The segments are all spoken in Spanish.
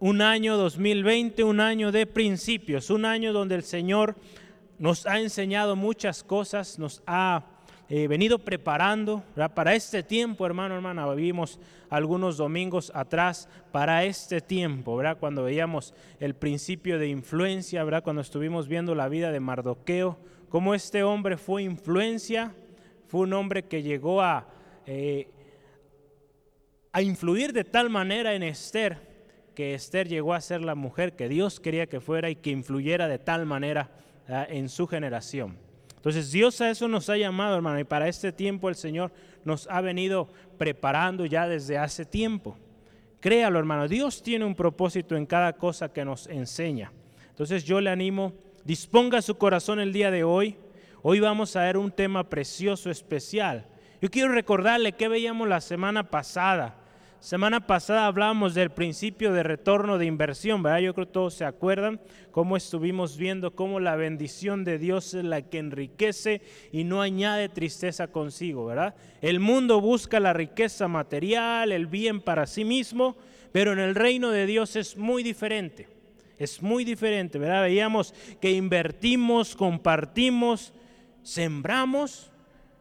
un año 2020, un año de principios, un año donde el Señor nos ha enseñado muchas cosas, nos ha eh, venido preparando para este tiempo, hermano, hermana. Vivimos algunos domingos atrás para este tiempo, ¿verdad? cuando veíamos el principio de influencia, ¿verdad? cuando estuvimos viendo la vida de Mardoqueo, cómo este hombre fue influencia, fue un hombre que llegó a, eh, a influir de tal manera en Esther, que Esther llegó a ser la mujer que Dios quería que fuera y que influyera de tal manera en su generación. Entonces Dios a eso nos ha llamado, hermano, y para este tiempo el Señor nos ha venido preparando ya desde hace tiempo. Créalo, hermano, Dios tiene un propósito en cada cosa que nos enseña. Entonces yo le animo, disponga su corazón el día de hoy. Hoy vamos a ver un tema precioso, especial. Yo quiero recordarle que veíamos la semana pasada. Semana pasada hablábamos del principio de retorno de inversión, ¿verdad? Yo creo que todos se acuerdan cómo estuvimos viendo cómo la bendición de Dios es la que enriquece y no añade tristeza consigo, ¿verdad? El mundo busca la riqueza material, el bien para sí mismo, pero en el reino de Dios es muy diferente. Es muy diferente, ¿verdad? Veíamos que invertimos, compartimos, sembramos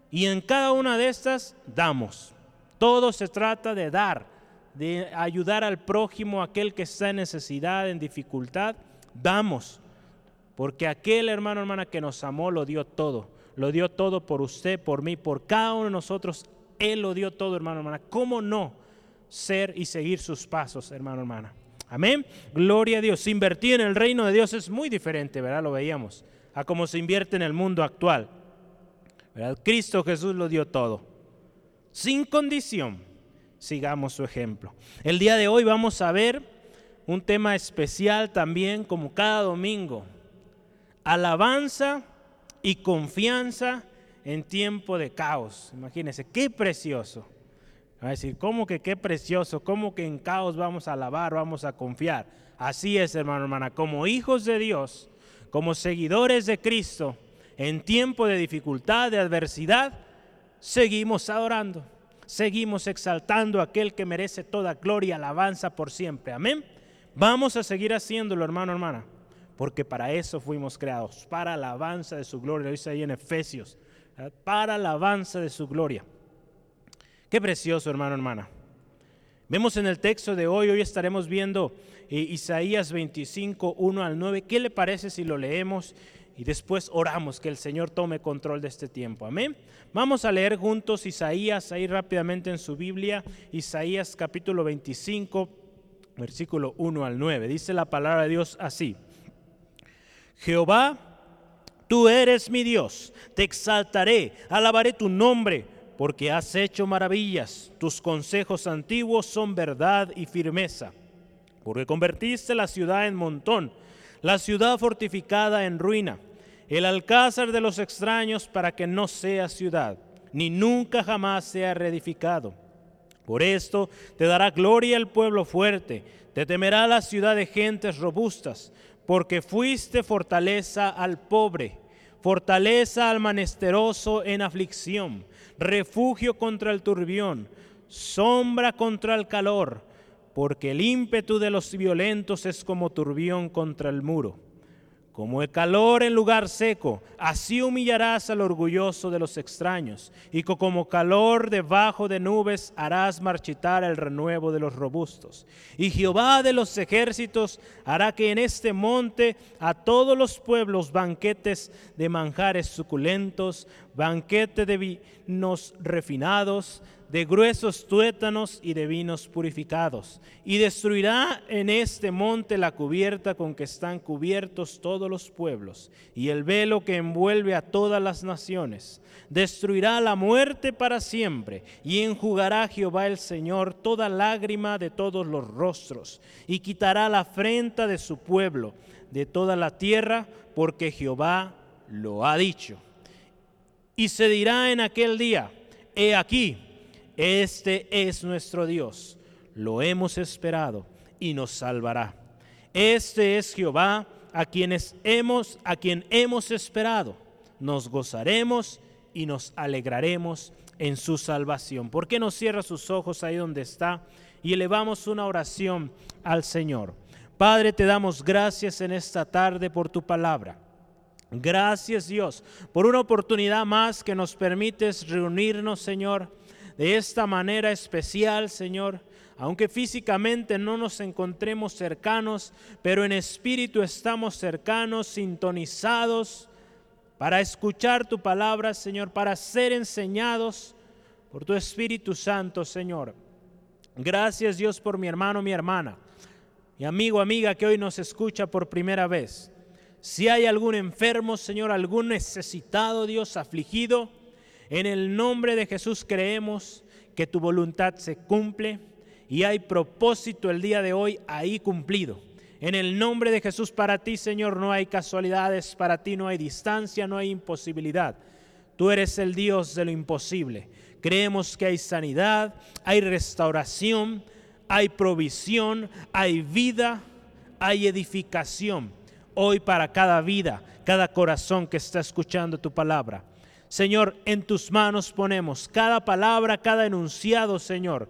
y en cada una de estas damos. Todo se trata de dar, de ayudar al prójimo, aquel que está en necesidad, en dificultad. Damos, porque aquel hermano, hermana que nos amó, lo dio todo. Lo dio todo por usted, por mí, por cada uno de nosotros. Él lo dio todo, hermano, hermana. ¿Cómo no ser y seguir sus pasos, hermano, hermana? Amén. Gloria a Dios. Invertir en el reino de Dios es muy diferente, ¿verdad? Lo veíamos. A cómo se invierte en el mundo actual. Cristo Jesús lo dio todo sin condición, sigamos su ejemplo. El día de hoy vamos a ver un tema especial también, como cada domingo, alabanza y confianza en tiempo de caos. Imagínense, qué precioso. Va a decir, ¿cómo que qué precioso? ¿Cómo que en caos vamos a alabar, vamos a confiar? Así es, hermano, hermana, como hijos de Dios, como seguidores de Cristo, en tiempo de dificultad, de adversidad, seguimos adorando, seguimos exaltando a aquel que merece toda gloria y alabanza por siempre. Amén. Vamos a seguir haciéndolo, hermano, hermana, porque para eso fuimos creados, para alabanza de su gloria. Lo dice ahí en Efesios, para alabanza de su gloria. Qué precioso, hermano, hermana. Vemos en el texto de hoy, hoy estaremos viendo eh, Isaías 25, 1 al 9. ¿Qué le parece si lo leemos y después oramos que el Señor tome control de este tiempo. Amén. Vamos a leer juntos Isaías ahí rápidamente en su Biblia, Isaías capítulo 25, versículo 1 al 9. Dice la palabra de Dios así. Jehová, tú eres mi Dios, te exaltaré, alabaré tu nombre, porque has hecho maravillas. Tus consejos antiguos son verdad y firmeza, porque convertiste la ciudad en montón, la ciudad fortificada en ruina el alcázar de los extraños para que no sea ciudad, ni nunca jamás sea reedificado. Por esto te dará gloria el pueblo fuerte, te temerá la ciudad de gentes robustas, porque fuiste fortaleza al pobre, fortaleza al manesteroso en aflicción, refugio contra el turbión, sombra contra el calor, porque el ímpetu de los violentos es como turbión contra el muro como el calor en lugar seco, así humillarás al orgulloso de los extraños, y como calor debajo de nubes harás marchitar el renuevo de los robustos. Y Jehová de los ejércitos hará que en este monte a todos los pueblos banquetes de manjares suculentos, banquete de vinos refinados, de gruesos tuétanos y de vinos purificados. Y destruirá en este monte la cubierta con que están cubiertos todos los pueblos, y el velo que envuelve a todas las naciones. Destruirá la muerte para siempre, y enjugará Jehová el Señor toda lágrima de todos los rostros, y quitará la afrenta de su pueblo, de toda la tierra, porque Jehová lo ha dicho. Y se dirá en aquel día, he aquí, este es nuestro Dios, lo hemos esperado y nos salvará. Este es Jehová a quienes hemos a quien hemos esperado. Nos gozaremos y nos alegraremos en su salvación. ¿Por qué no cierra sus ojos ahí donde está y elevamos una oración al Señor? Padre, te damos gracias en esta tarde por tu palabra. Gracias Dios por una oportunidad más que nos permites reunirnos, Señor, de esta manera especial, Señor. Aunque físicamente no nos encontremos cercanos, pero en espíritu estamos cercanos, sintonizados, para escuchar tu palabra, Señor, para ser enseñados por tu Espíritu Santo, Señor. Gracias Dios por mi hermano, mi hermana, mi amigo, amiga que hoy nos escucha por primera vez. Si hay algún enfermo, Señor, algún necesitado, Dios, afligido, en el nombre de Jesús creemos que tu voluntad se cumple y hay propósito el día de hoy ahí cumplido. En el nombre de Jesús para ti, Señor, no hay casualidades, para ti no hay distancia, no hay imposibilidad. Tú eres el Dios de lo imposible. Creemos que hay sanidad, hay restauración, hay provisión, hay vida, hay edificación. Hoy para cada vida, cada corazón que está escuchando tu palabra. Señor, en tus manos ponemos cada palabra, cada enunciado, Señor.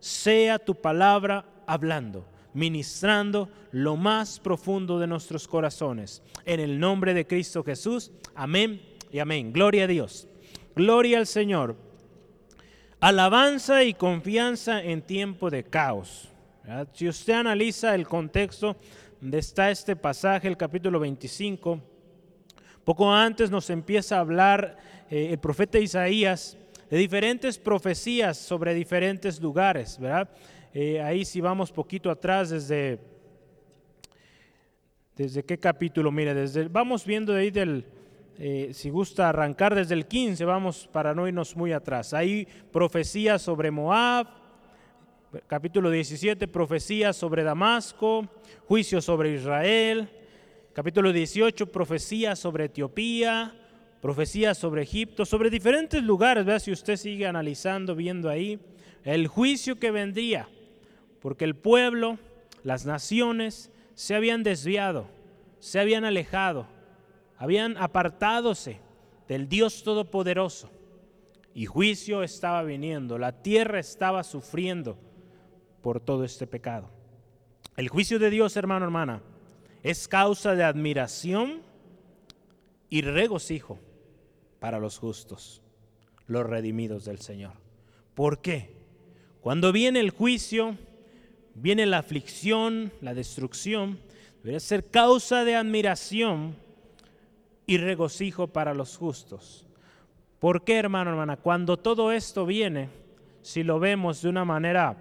Sea tu palabra hablando, ministrando lo más profundo de nuestros corazones. En el nombre de Cristo Jesús. Amén y amén. Gloria a Dios. Gloria al Señor. Alabanza y confianza en tiempo de caos. Si usted analiza el contexto donde está este pasaje, el capítulo 25, poco antes nos empieza a hablar eh, el profeta Isaías de diferentes profecías sobre diferentes lugares, ¿verdad? Eh, ahí si vamos poquito atrás desde, desde qué capítulo, mire, desde, vamos viendo ahí del, eh, si gusta arrancar desde el 15, vamos para no irnos muy atrás. Hay profecías sobre Moab, capítulo 17, profecías sobre Damasco, juicio sobre Israel, capítulo 18, profecías sobre Etiopía, profecías sobre Egipto, sobre diferentes lugares, vea si usted sigue analizando, viendo ahí, el juicio que vendría, porque el pueblo, las naciones, se habían desviado, se habían alejado habían apartadose del Dios Todopoderoso y juicio estaba viniendo, la tierra estaba sufriendo por todo este pecado. El juicio de Dios, hermano, hermana, es causa de admiración y regocijo para los justos, los redimidos del Señor. ¿Por qué? Cuando viene el juicio, viene la aflicción, la destrucción, debe ser causa de admiración y regocijo para los justos. ¿Por qué, hermano, hermana? Cuando todo esto viene, si lo vemos de una manera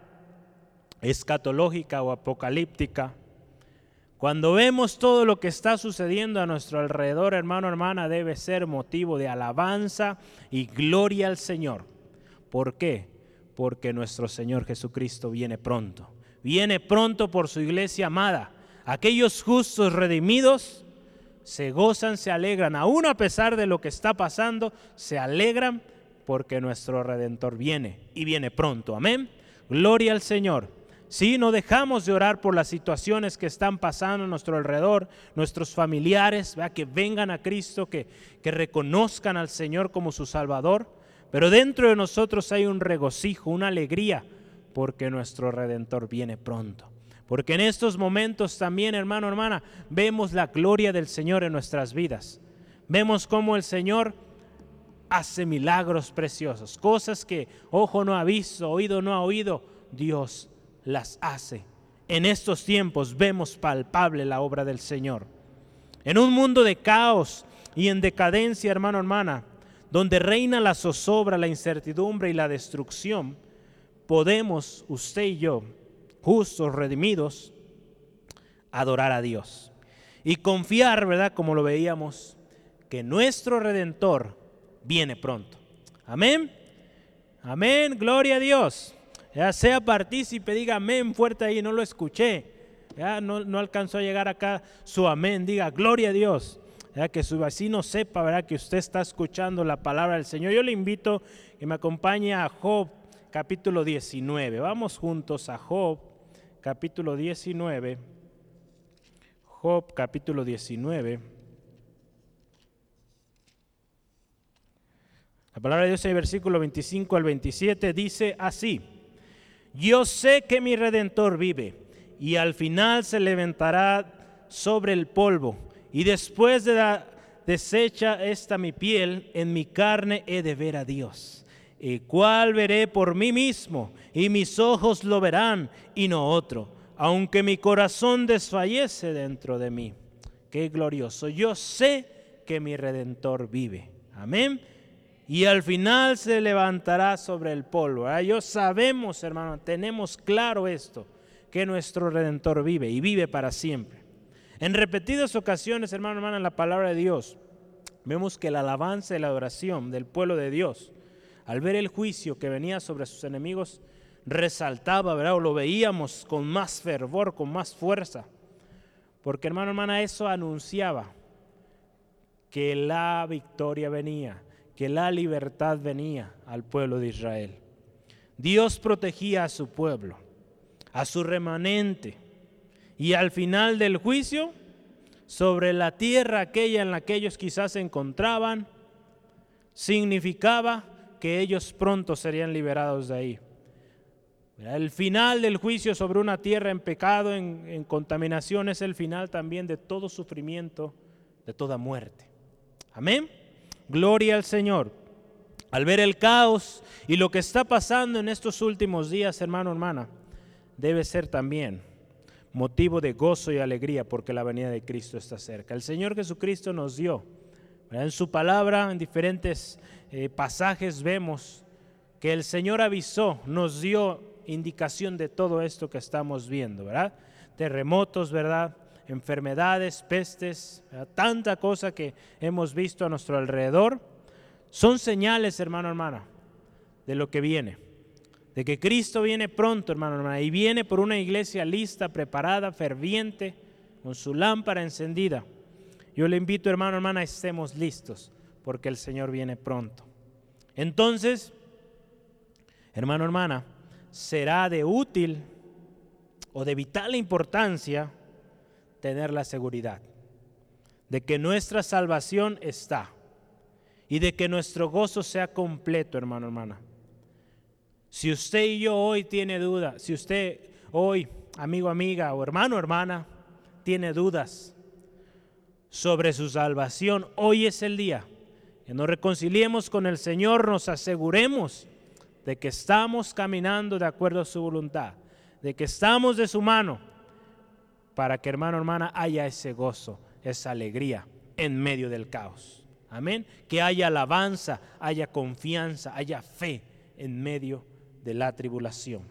escatológica o apocalíptica, cuando vemos todo lo que está sucediendo a nuestro alrededor, hermano, hermana, debe ser motivo de alabanza y gloria al Señor. ¿Por qué? Porque nuestro Señor Jesucristo viene pronto. Viene pronto por su iglesia amada. Aquellos justos redimidos se gozan, se alegran, aún a pesar de lo que está pasando, se alegran porque nuestro Redentor viene y viene pronto. Amén. Gloria al Señor. Si no dejamos de orar por las situaciones que están pasando a nuestro alrededor, nuestros familiares, que vengan a Cristo, que, que reconozcan al Señor como su Salvador. Pero dentro de nosotros hay un regocijo, una alegría, porque nuestro Redentor viene pronto. Porque en estos momentos también, hermano, hermana, vemos la gloria del Señor en nuestras vidas. Vemos cómo el Señor hace milagros preciosos, cosas que ojo no ha visto, oído no ha oído, Dios las hace. En estos tiempos vemos palpable la obra del Señor. En un mundo de caos y en decadencia, hermano, hermana, donde reina la zozobra, la incertidumbre y la destrucción, podemos, usted y yo, justos, redimidos, adorar a Dios. Y confiar, ¿verdad? Como lo veíamos, que nuestro redentor viene pronto. Amén. Amén. Gloria a Dios. Ya sea partícipe, diga amén fuerte ahí, no lo escuché. Ya no, no alcanzó a llegar acá su amén, diga gloria a Dios. Que su vecino sepa, ¿verdad? Que usted está escuchando la palabra del Señor. Yo le invito que me acompañe a Job capítulo 19. Vamos juntos a Job capítulo 19, Job capítulo 19. La palabra de Dios en el versículo 25 al 27 dice así, yo sé que mi redentor vive y al final se levantará sobre el polvo. Y después de la deshecha esta mi piel, en mi carne he de ver a Dios, el cual veré por mí mismo, y mis ojos lo verán, y no otro, aunque mi corazón desfallece dentro de mí. Qué glorioso. Yo sé que mi redentor vive. Amén. Y al final se levantará sobre el polvo. Yo sabemos, hermano, tenemos claro esto, que nuestro redentor vive y vive para siempre. En repetidas ocasiones, hermano, hermana, en la palabra de Dios, vemos que la alabanza y la adoración del pueblo de Dios, al ver el juicio que venía sobre sus enemigos, resaltaba, ¿verdad? O lo veíamos con más fervor, con más fuerza. Porque, hermano, hermana, eso anunciaba que la victoria venía, que la libertad venía al pueblo de Israel. Dios protegía a su pueblo, a su remanente. Y al final del juicio, sobre la tierra aquella en la que ellos quizás se encontraban, significaba que ellos pronto serían liberados de ahí. El final del juicio sobre una tierra en pecado, en, contaminación, es el final también de todo sufrimiento, de toda muerte. Amén. Gloria al Señor. Al ver el caos y lo que está pasando en estos últimos días, hermano, hermana, debe ser también motivo de gozo y alegría porque la venida de Cristo está cerca. El Señor Jesucristo nos dio, en su palabra, en diferentes eh, pasajes vemos que el Señor avisó, nos dio indicación de todo esto que estamos viendo, ¿verdad? Terremotos, ¿verdad? Enfermedades, pestes, tanta cosa que hemos visto a nuestro alrededor. Son señales, hermano, hermana, de lo que viene. De que Cristo viene pronto, hermano, hermana, y viene por una iglesia lista, preparada, ferviente, con su lámpara encendida. Yo le invito, hermano, hermana, estemos listos, porque el Señor viene pronto. Entonces, hermano, hermana, será de útil o de vital importancia tener la seguridad de que nuestra salvación está y de que nuestro gozo sea completo, hermano, hermana. Si usted y yo hoy tiene duda, si usted hoy, amigo, amiga o hermano, hermana, tiene dudas sobre su salvación, hoy es el día que nos reconciliemos con el Señor, nos aseguremos de que estamos caminando de acuerdo a su voluntad, de que estamos de su mano, para que hermano, hermana, haya ese gozo, esa alegría en medio del caos. Amén. Que haya alabanza, haya confianza, haya fe en medio de la tribulación.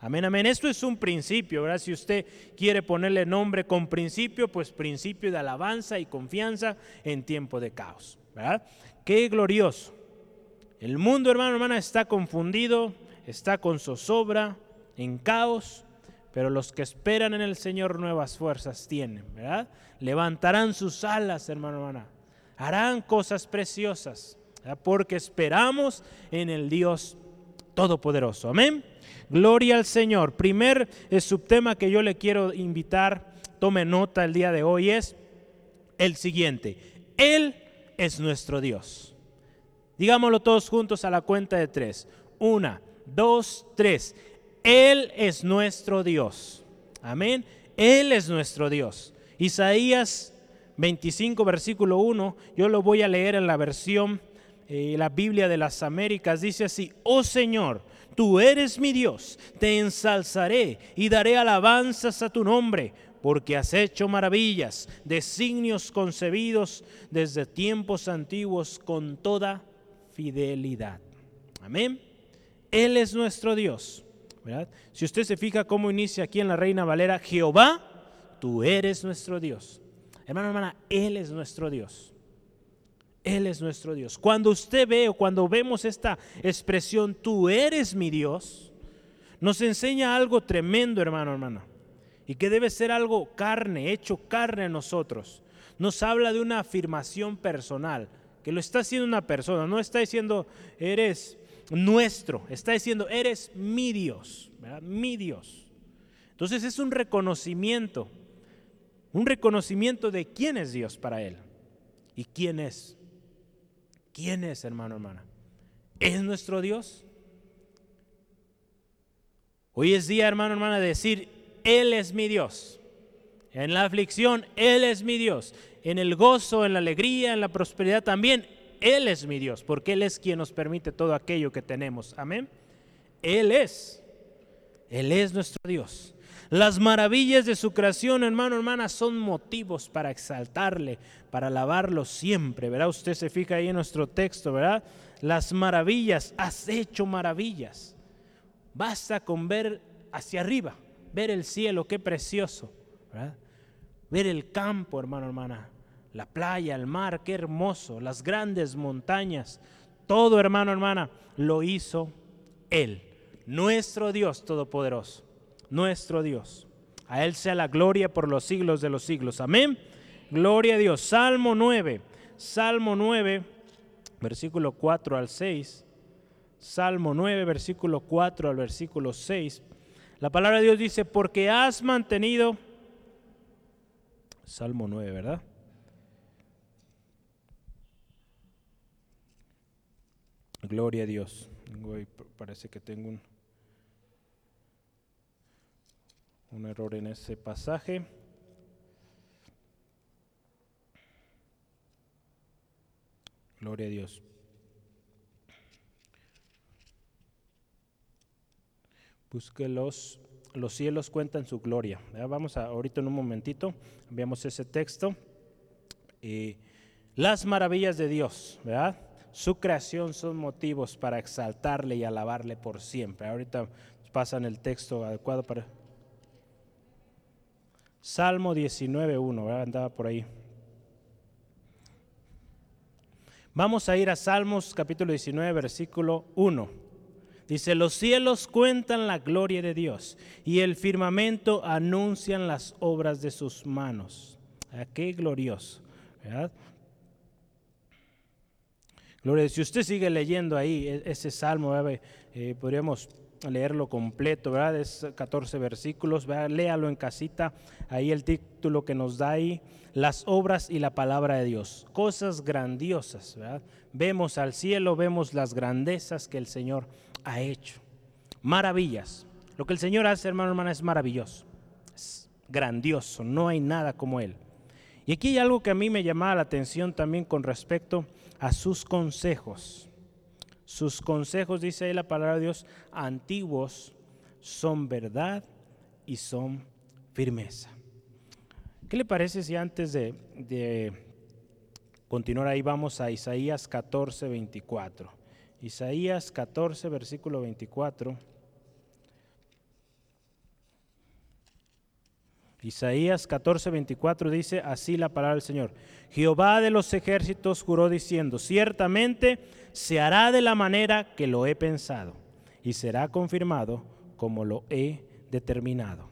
Amén, amén. Esto es un principio, ¿verdad? Si usted quiere ponerle nombre con principio, pues principio de alabanza y confianza en tiempo de caos, ¿verdad? Qué glorioso. El mundo, hermano, hermana, está confundido, está con zozobra, en caos, pero los que esperan en el Señor nuevas fuerzas tienen, ¿verdad? Levantarán sus alas, hermano, hermana. Harán cosas preciosas, porque esperamos en el Dios Todopoderoso. Amén. Gloria al Señor. Primer subtema que yo le quiero invitar, tome nota el día de hoy, es el siguiente. Él es nuestro Dios. Digámoslo todos juntos a la cuenta de tres. Una, dos, tres. Él es nuestro Dios. Amén. Él es nuestro Dios. Isaías 25, versículo 1, yo lo voy a leer en la versión, eh, la Biblia de las Américas. Dice así, oh Señor, tú eres mi Dios, te ensalzaré y daré alabanzas a tu nombre, porque has hecho maravillas, designios concebidos desde tiempos antiguos con toda fidelidad. Amén. Él es nuestro Dios. Si usted se fija cómo inicia aquí en la Reina Valera, Jehová, tú eres nuestro Dios. Hermano, hermana, Él es nuestro Dios. Él es nuestro Dios. Cuando usted ve o cuando vemos esta expresión, tú eres mi Dios, nos enseña algo tremendo, hermano, hermana. Y que debe ser algo carne, hecho carne en nosotros. Nos habla de una afirmación personal que lo está haciendo una persona, no está diciendo eres nuestro, está diciendo eres mi Dios, mi Dios. Entonces es un reconocimiento, un reconocimiento de quién es Dios para él y quién es. ¿Quién es, hermano, hermana? ¿Es nuestro Dios? Hoy es día, hermano, hermana, de decir, Él es mi Dios. En la aflicción, Él es mi Dios. En el gozo, en la alegría, en la prosperidad también, Él es mi Dios, porque Él es quien nos permite todo aquello que tenemos. Amén. Él es. Él es nuestro Dios. Las maravillas de su creación, hermano, hermana, son motivos para exaltarle, para alabarlo siempre. ¿Verdad? Usted se fija ahí en nuestro texto, ¿verdad? Las maravillas, has hecho maravillas. Basta con ver hacia arriba, ver el cielo, qué precioso. ¿verdad? Ver el campo, hermano, hermana. La playa, el mar, qué hermoso. Las grandes montañas. Todo, hermano, hermana, lo hizo Él. Nuestro Dios Todopoderoso nuestro Dios. A Él sea la gloria por los siglos de los siglos. Amén. Gloria a Dios. Salmo 9. Salmo 9, versículo 4 al 6. Salmo 9, versículo 4 al versículo 6. La palabra de Dios dice, porque has mantenido... Salmo 9, ¿verdad? Gloria a Dios. Parece que tengo un... un error en ese pasaje. Gloria a Dios. Busque los, los cielos cuentan su gloria. Vamos a, ahorita en un momentito, veamos ese texto. las maravillas de Dios, ¿verdad? Su creación son motivos para exaltarle y alabarle por siempre. Ahorita pasan el texto adecuado para, Salmo 19.1, andaba por ahí. Vamos a ir a Salmos capítulo 19, versículo 1. Dice, los cielos cuentan la gloria de Dios y el firmamento anuncian las obras de sus manos. Ah, qué glorioso. ¿verdad? Si usted sigue leyendo ahí e, ese salmo, eh, podríamos leerlo completo, ¿verdad? Es 14 versículos, léalo en casita, ahí el título que nos da ahí, las obras y la palabra de Dios, cosas grandiosas, ¿verdad? Vemos al cielo, vemos las grandezas que el Señor ha hecho, maravillas. Lo que el Señor hace, hermano, hermana, es maravilloso, es grandioso, no hay nada como Él. Y aquí hay algo que a mí me llamaba la atención también con respecto a sus consejos. Sus consejos, dice ahí la palabra de Dios, antiguos son verdad y son firmeza. ¿Qué le parece si antes de, continuar ahí vamos a Isaías 14, 24? Isaías 14, versículo 24. Isaías 14, 24 dice así la palabra del Señor. Jehová de los ejércitos juró diciendo, ciertamente se hará de la manera que lo he pensado y será confirmado como lo he determinado.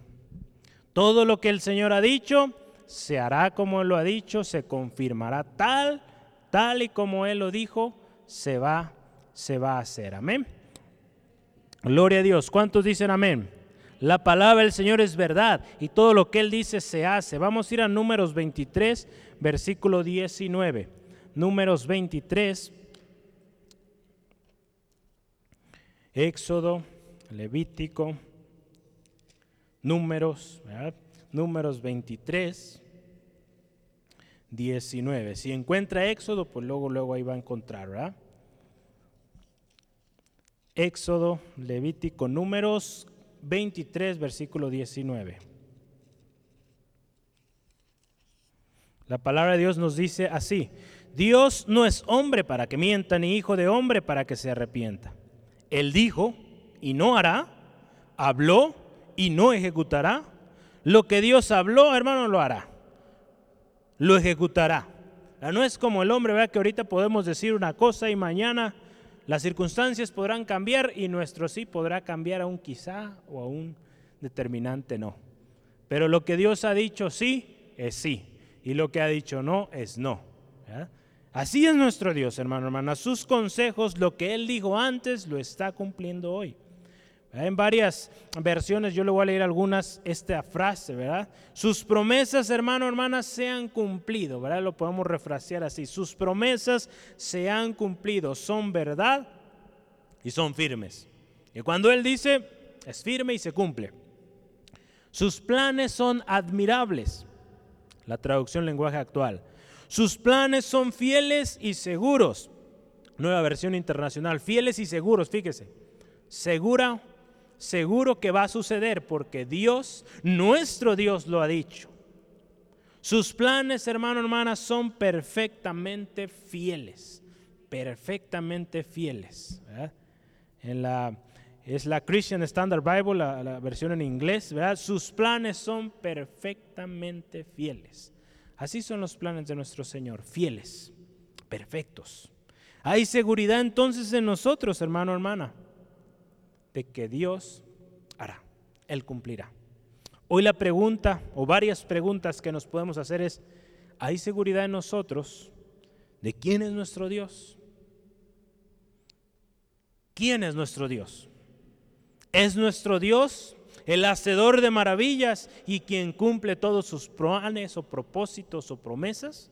Todo lo que el Señor ha dicho se hará como Él lo ha dicho, se confirmará tal, tal y como Él lo dijo, se va, se va a hacer. Amén. Gloria a Dios. ¿Cuántos dicen amén? La palabra del Señor es verdad y todo lo que Él dice se hace. Vamos a ir a números 23, versículo 19. Números 23. Éxodo, Levítico, números, números 23, 19. Si encuentra Éxodo, pues luego, luego ahí va a encontrar, ¿verdad? Éxodo, Levítico, números 23, versículo 19. La palabra de Dios nos dice así, Dios no es hombre para que mienta, ni hijo de hombre para que se arrepienta. Él dijo y no hará, habló y no ejecutará. Lo que Dios habló, hermano, lo hará. Lo ejecutará. No es como el hombre, ¿verdad? Que ahorita podemos decir una cosa y mañana las circunstancias podrán cambiar y nuestro sí podrá cambiar a un quizá o a un determinante no. Pero lo que Dios ha dicho sí es sí y lo que ha dicho no es no. Así es nuestro Dios, hermano, hermana. Sus consejos, lo que Él dijo antes, lo está cumpliendo hoy. En varias versiones, yo le voy a leer algunas, esta frase, ¿verdad? Sus promesas, hermano, hermana, se han cumplido, ¿verdad? Lo podemos refrasear así. Sus promesas se han cumplido, son verdad y son firmes. Y cuando Él dice, es firme y se cumple. Sus planes son admirables. La traducción lenguaje actual. Sus planes son fieles y seguros. Nueva versión internacional. Fieles y seguros, fíjese. Segura, seguro que va a suceder porque Dios, nuestro Dios, lo ha dicho. Sus planes, hermano, hermana, son perfectamente fieles. Perfectamente fieles. En la es la Christian Standard Bible, la, versión en inglés, ¿verdad? Sus planes son perfectamente fieles. Así son los planes de nuestro Señor, fieles, perfectos. Hay seguridad entonces en nosotros, hermano, hermana, de que Dios hará, Él cumplirá. Hoy la pregunta, o varias preguntas que nos podemos hacer es, ¿hay seguridad en nosotros de quién es nuestro Dios? ¿Quién es nuestro Dios? Es nuestro Dios, el hacedor de maravillas y quien cumple todos sus planes o propósitos o promesas.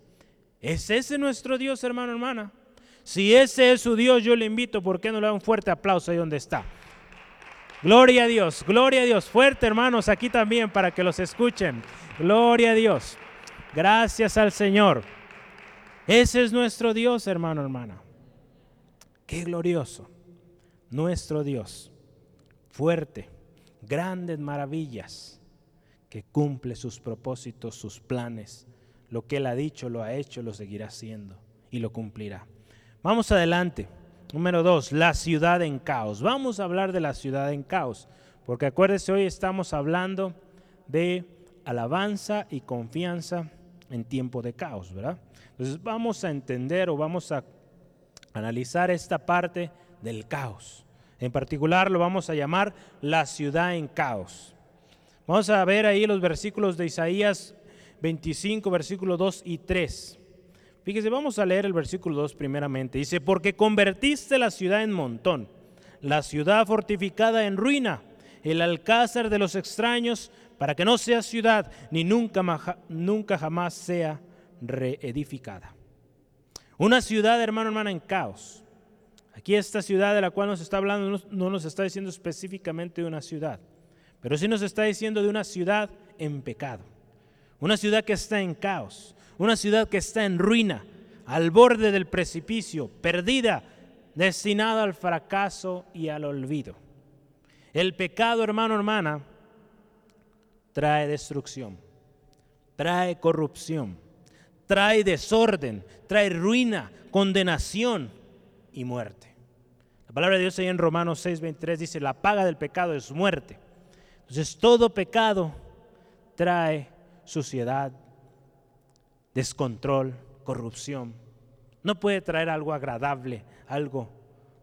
¿Es ese nuestro Dios, hermano, hermana? Si ese es su Dios, yo le invito, ¿por qué no le da un fuerte aplauso ahí donde está? Gloria a Dios, gloria a Dios. Fuerte, hermanos, aquí también para que los escuchen. Gloria a Dios. Gracias al Señor. Ese es nuestro Dios, hermano, hermana. Qué glorioso. Nuestro Dios fuerte, grandes maravillas, que cumple sus propósitos, sus planes. Lo que Él ha dicho, lo ha hecho, lo seguirá haciendo y lo cumplirá. Vamos adelante. Número dos, la ciudad en caos. Vamos a hablar de la ciudad en caos, porque acuérdese, hoy estamos hablando de alabanza y confianza en tiempo de caos, ¿verdad? Entonces vamos a entender o vamos a analizar esta parte del caos. En particular lo vamos a llamar la ciudad en caos. Vamos a ver ahí los versículos de Isaías 25, versículos 2 y 3. Fíjese, vamos a leer el versículo 2 primeramente. Dice, porque convertiste la ciudad en montón, la ciudad fortificada en ruina, el alcázar de los extraños, para que no sea ciudad, ni nunca, nunca jamás sea reedificada. Una ciudad, hermano, hermana, en caos. Aquí esta ciudad de la cual nos está hablando no nos está diciendo específicamente de una ciudad, pero sí nos está diciendo de una ciudad en pecado, una ciudad que está en caos, una ciudad que está en ruina, al borde del precipicio, perdida, destinada al fracaso y al olvido. El pecado, hermano, hermana, trae destrucción, trae corrupción, trae desorden, trae ruina, condenación y muerte. La palabra de Dios ahí en Romanos 6:23 dice, la paga del pecado es muerte. Entonces todo pecado trae suciedad, descontrol, corrupción. No puede traer algo agradable, algo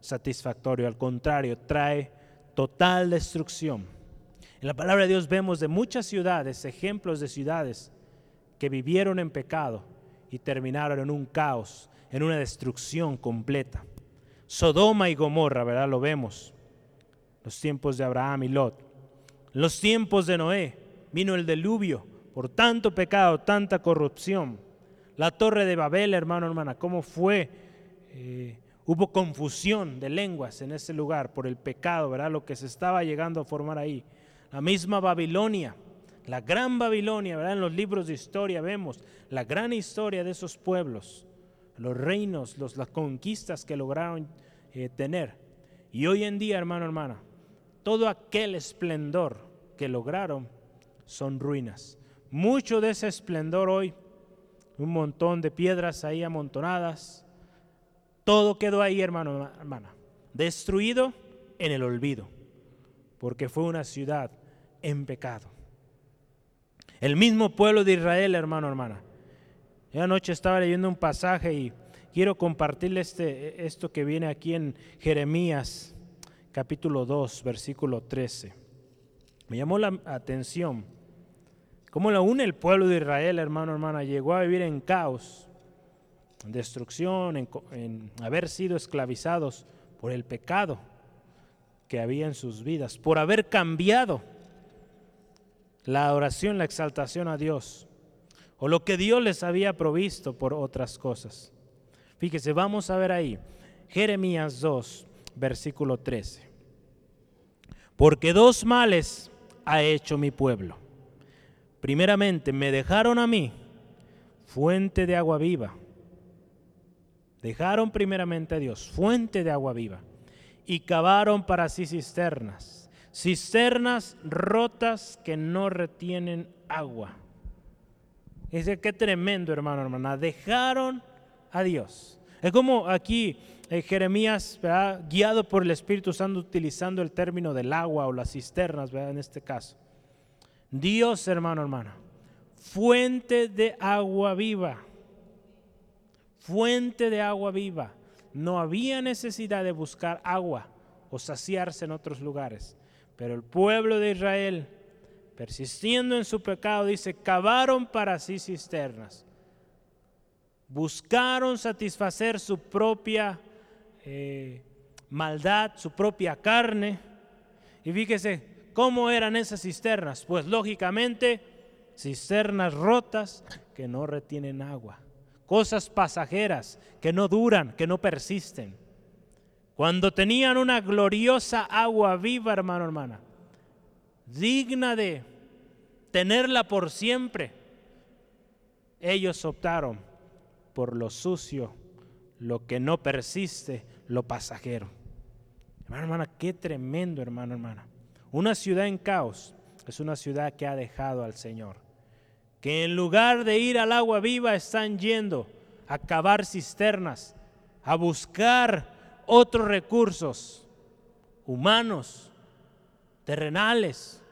satisfactorio. Al contrario, trae total destrucción. En la palabra de Dios vemos de muchas ciudades, ejemplos de ciudades que vivieron en pecado y terminaron en un caos, en una destrucción completa. Sodoma y Gomorra, ¿verdad? Lo vemos. Los tiempos de Abraham y Lot. Los tiempos de Noé vino el diluvio por tanto pecado, tanta corrupción. La torre de Babel, hermano, hermana, ¿cómo fue? Eh, hubo confusión de lenguas en ese lugar por el pecado, ¿verdad? Lo que se estaba llegando a formar ahí. La misma Babilonia, la gran Babilonia, ¿verdad? En los libros de historia vemos la gran historia de esos pueblos los reinos, los, las conquistas que lograron eh, tener. Y hoy en día, hermano, hermana, todo aquel esplendor que lograron son ruinas. Mucho de ese esplendor hoy, un montón de piedras ahí amontonadas, todo quedó ahí, hermano, hermana, destruido en el olvido, porque fue una ciudad en pecado. El mismo pueblo de Israel, hermano, hermana, anoche estaba leyendo un pasaje y quiero compartirle este, esto que viene aquí en Jeremías capítulo 2, versículo 13. Me llamó la atención cómo la une el pueblo de Israel, hermano, hermana, llegó a vivir en caos, en destrucción, en, en haber sido esclavizados por el pecado que había en sus vidas, por haber cambiado la oración, la exaltación a Dios o lo que Dios les había provisto por otras cosas. Fíjese, vamos a ver ahí, Jeremías 2, versículo 13. Porque dos males ha hecho mi pueblo. Primeramente me dejaron a mí fuente de agua viva. Dejaron primeramente a Dios, fuente de agua viva, y cavaron para sí cisternas, cisternas rotas que no retienen agua. Dice, qué tremendo, hermano, hermana. Dejaron a Dios. Es como aquí eh, Jeremías, guiado por el Espíritu Santo, utilizando el término del agua o las cisternas, en este caso. Dios, hermano, hermana, fuente de agua viva. Fuente de agua viva. No había necesidad de buscar agua o saciarse en otros lugares. Pero el pueblo de Israel, persistiendo en su pecado, dice, cavaron para sí cisternas. Buscaron satisfacer su propia eh, maldad, su propia carne. Y fíjese cómo eran esas cisternas. Pues lógicamente, cisternas rotas que no retienen agua. Cosas pasajeras que no duran, que no persisten. Cuando tenían una gloriosa agua viva, hermano, hermana, digna de tenerla por siempre, ellos optaron por lo sucio, lo que no persiste, lo pasajero. Hermano, hermana, qué tremendo, hermano, hermana. Una ciudad en caos es una ciudad que ha dejado al Señor. Que en lugar de ir al agua viva están yendo a cavar cisternas, a buscar otros recursos humanos, terrenales,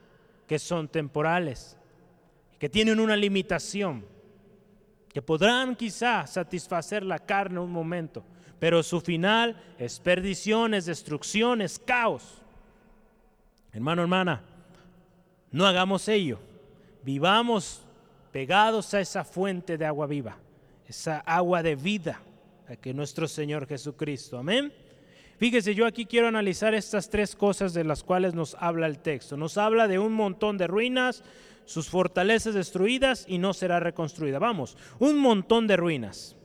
que son temporales, que tienen una limitación, que podrán quizá satisfacer la carne un momento, pero su final es perdición, es destrucción, es caos. Hermano, hermana, no hagamos ello. Vivamos pegados a esa fuente de agua viva, esa agua de vida, que nuestro Señor Jesucristo. Amén. Fíjese, yo aquí quiero analizar estas tres cosas de las cuales nos habla el texto. Nos habla de un montón de ruinas, sus fortalezas destruidas y no será reconstruida. Vamos, un montón de ruinas.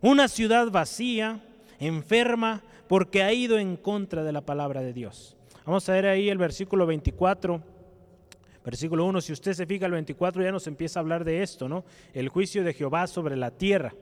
Una ciudad vacía, enferma, porque ha ido en contra de la palabra de Dios. Vamos a ver ahí el versículo 24. Versículo 1, si usted se fija el 24 ya nos empieza a hablar de esto, ¿no? El juicio de Jehová sobre la tierra.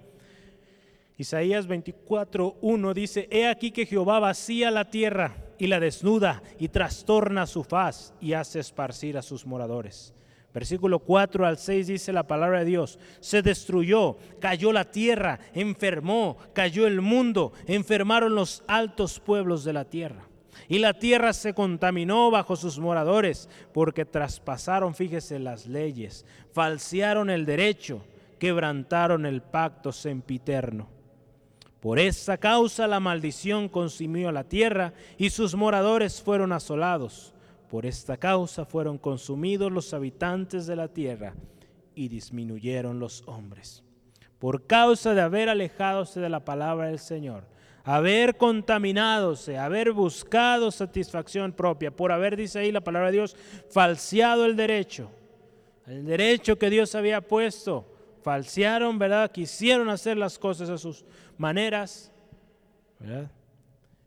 Isaías 24, 1 dice, He aquí que Jehová vacía la tierra y la desnuda y trastorna su faz y hace esparcir a sus moradores. Versículo 4 al 6 dice la palabra de Dios, se destruyó, cayó la tierra, enfermó, cayó el mundo, enfermaron los altos pueblos de la tierra. Y la tierra se contaminó bajo sus moradores, porque traspasaron, fíjese, las leyes, falsearon el derecho, quebrantaron el pacto sempiterno. Por esa causa la maldición consumió la tierra y sus moradores fueron asolados. Por esta causa fueron consumidos los habitantes de la tierra y disminuyeron los hombres. Por causa de haber alejadose de la palabra del Señor haber contaminadose, haber buscado satisfacción propia, por haber, dice ahí la palabra de Dios, falseado el derecho, el derecho que Dios había puesto, falsearon, ¿verdad? Quisieron hacer las cosas a sus maneras, ¿verdad?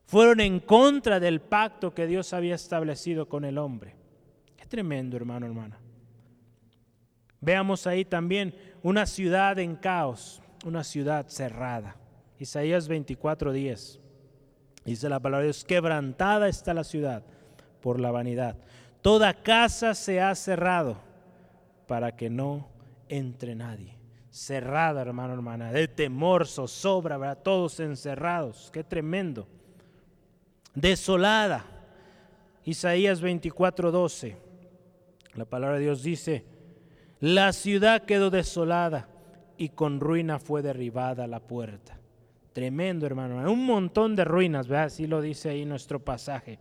Fueron en contra del pacto que Dios había establecido con el hombre. Qué tremendo, hermano, hermana. Veamos ahí también una ciudad en caos, una ciudad cerrada. Isaías 24:10. Dice la palabra de Dios, quebrantada está la ciudad por la vanidad. Toda casa se ha cerrado para que no entre nadie. Cerrada, hermano, hermana, de temor, zozobra, ¿verdad? todos encerrados. Qué tremendo. Desolada. Isaías 24:12. La palabra de Dios dice, la ciudad quedó desolada y con ruina fue derribada la puerta. Tremendo, hermano. Un montón de ruinas, ¿verdad? Así lo dice ahí nuestro pasaje.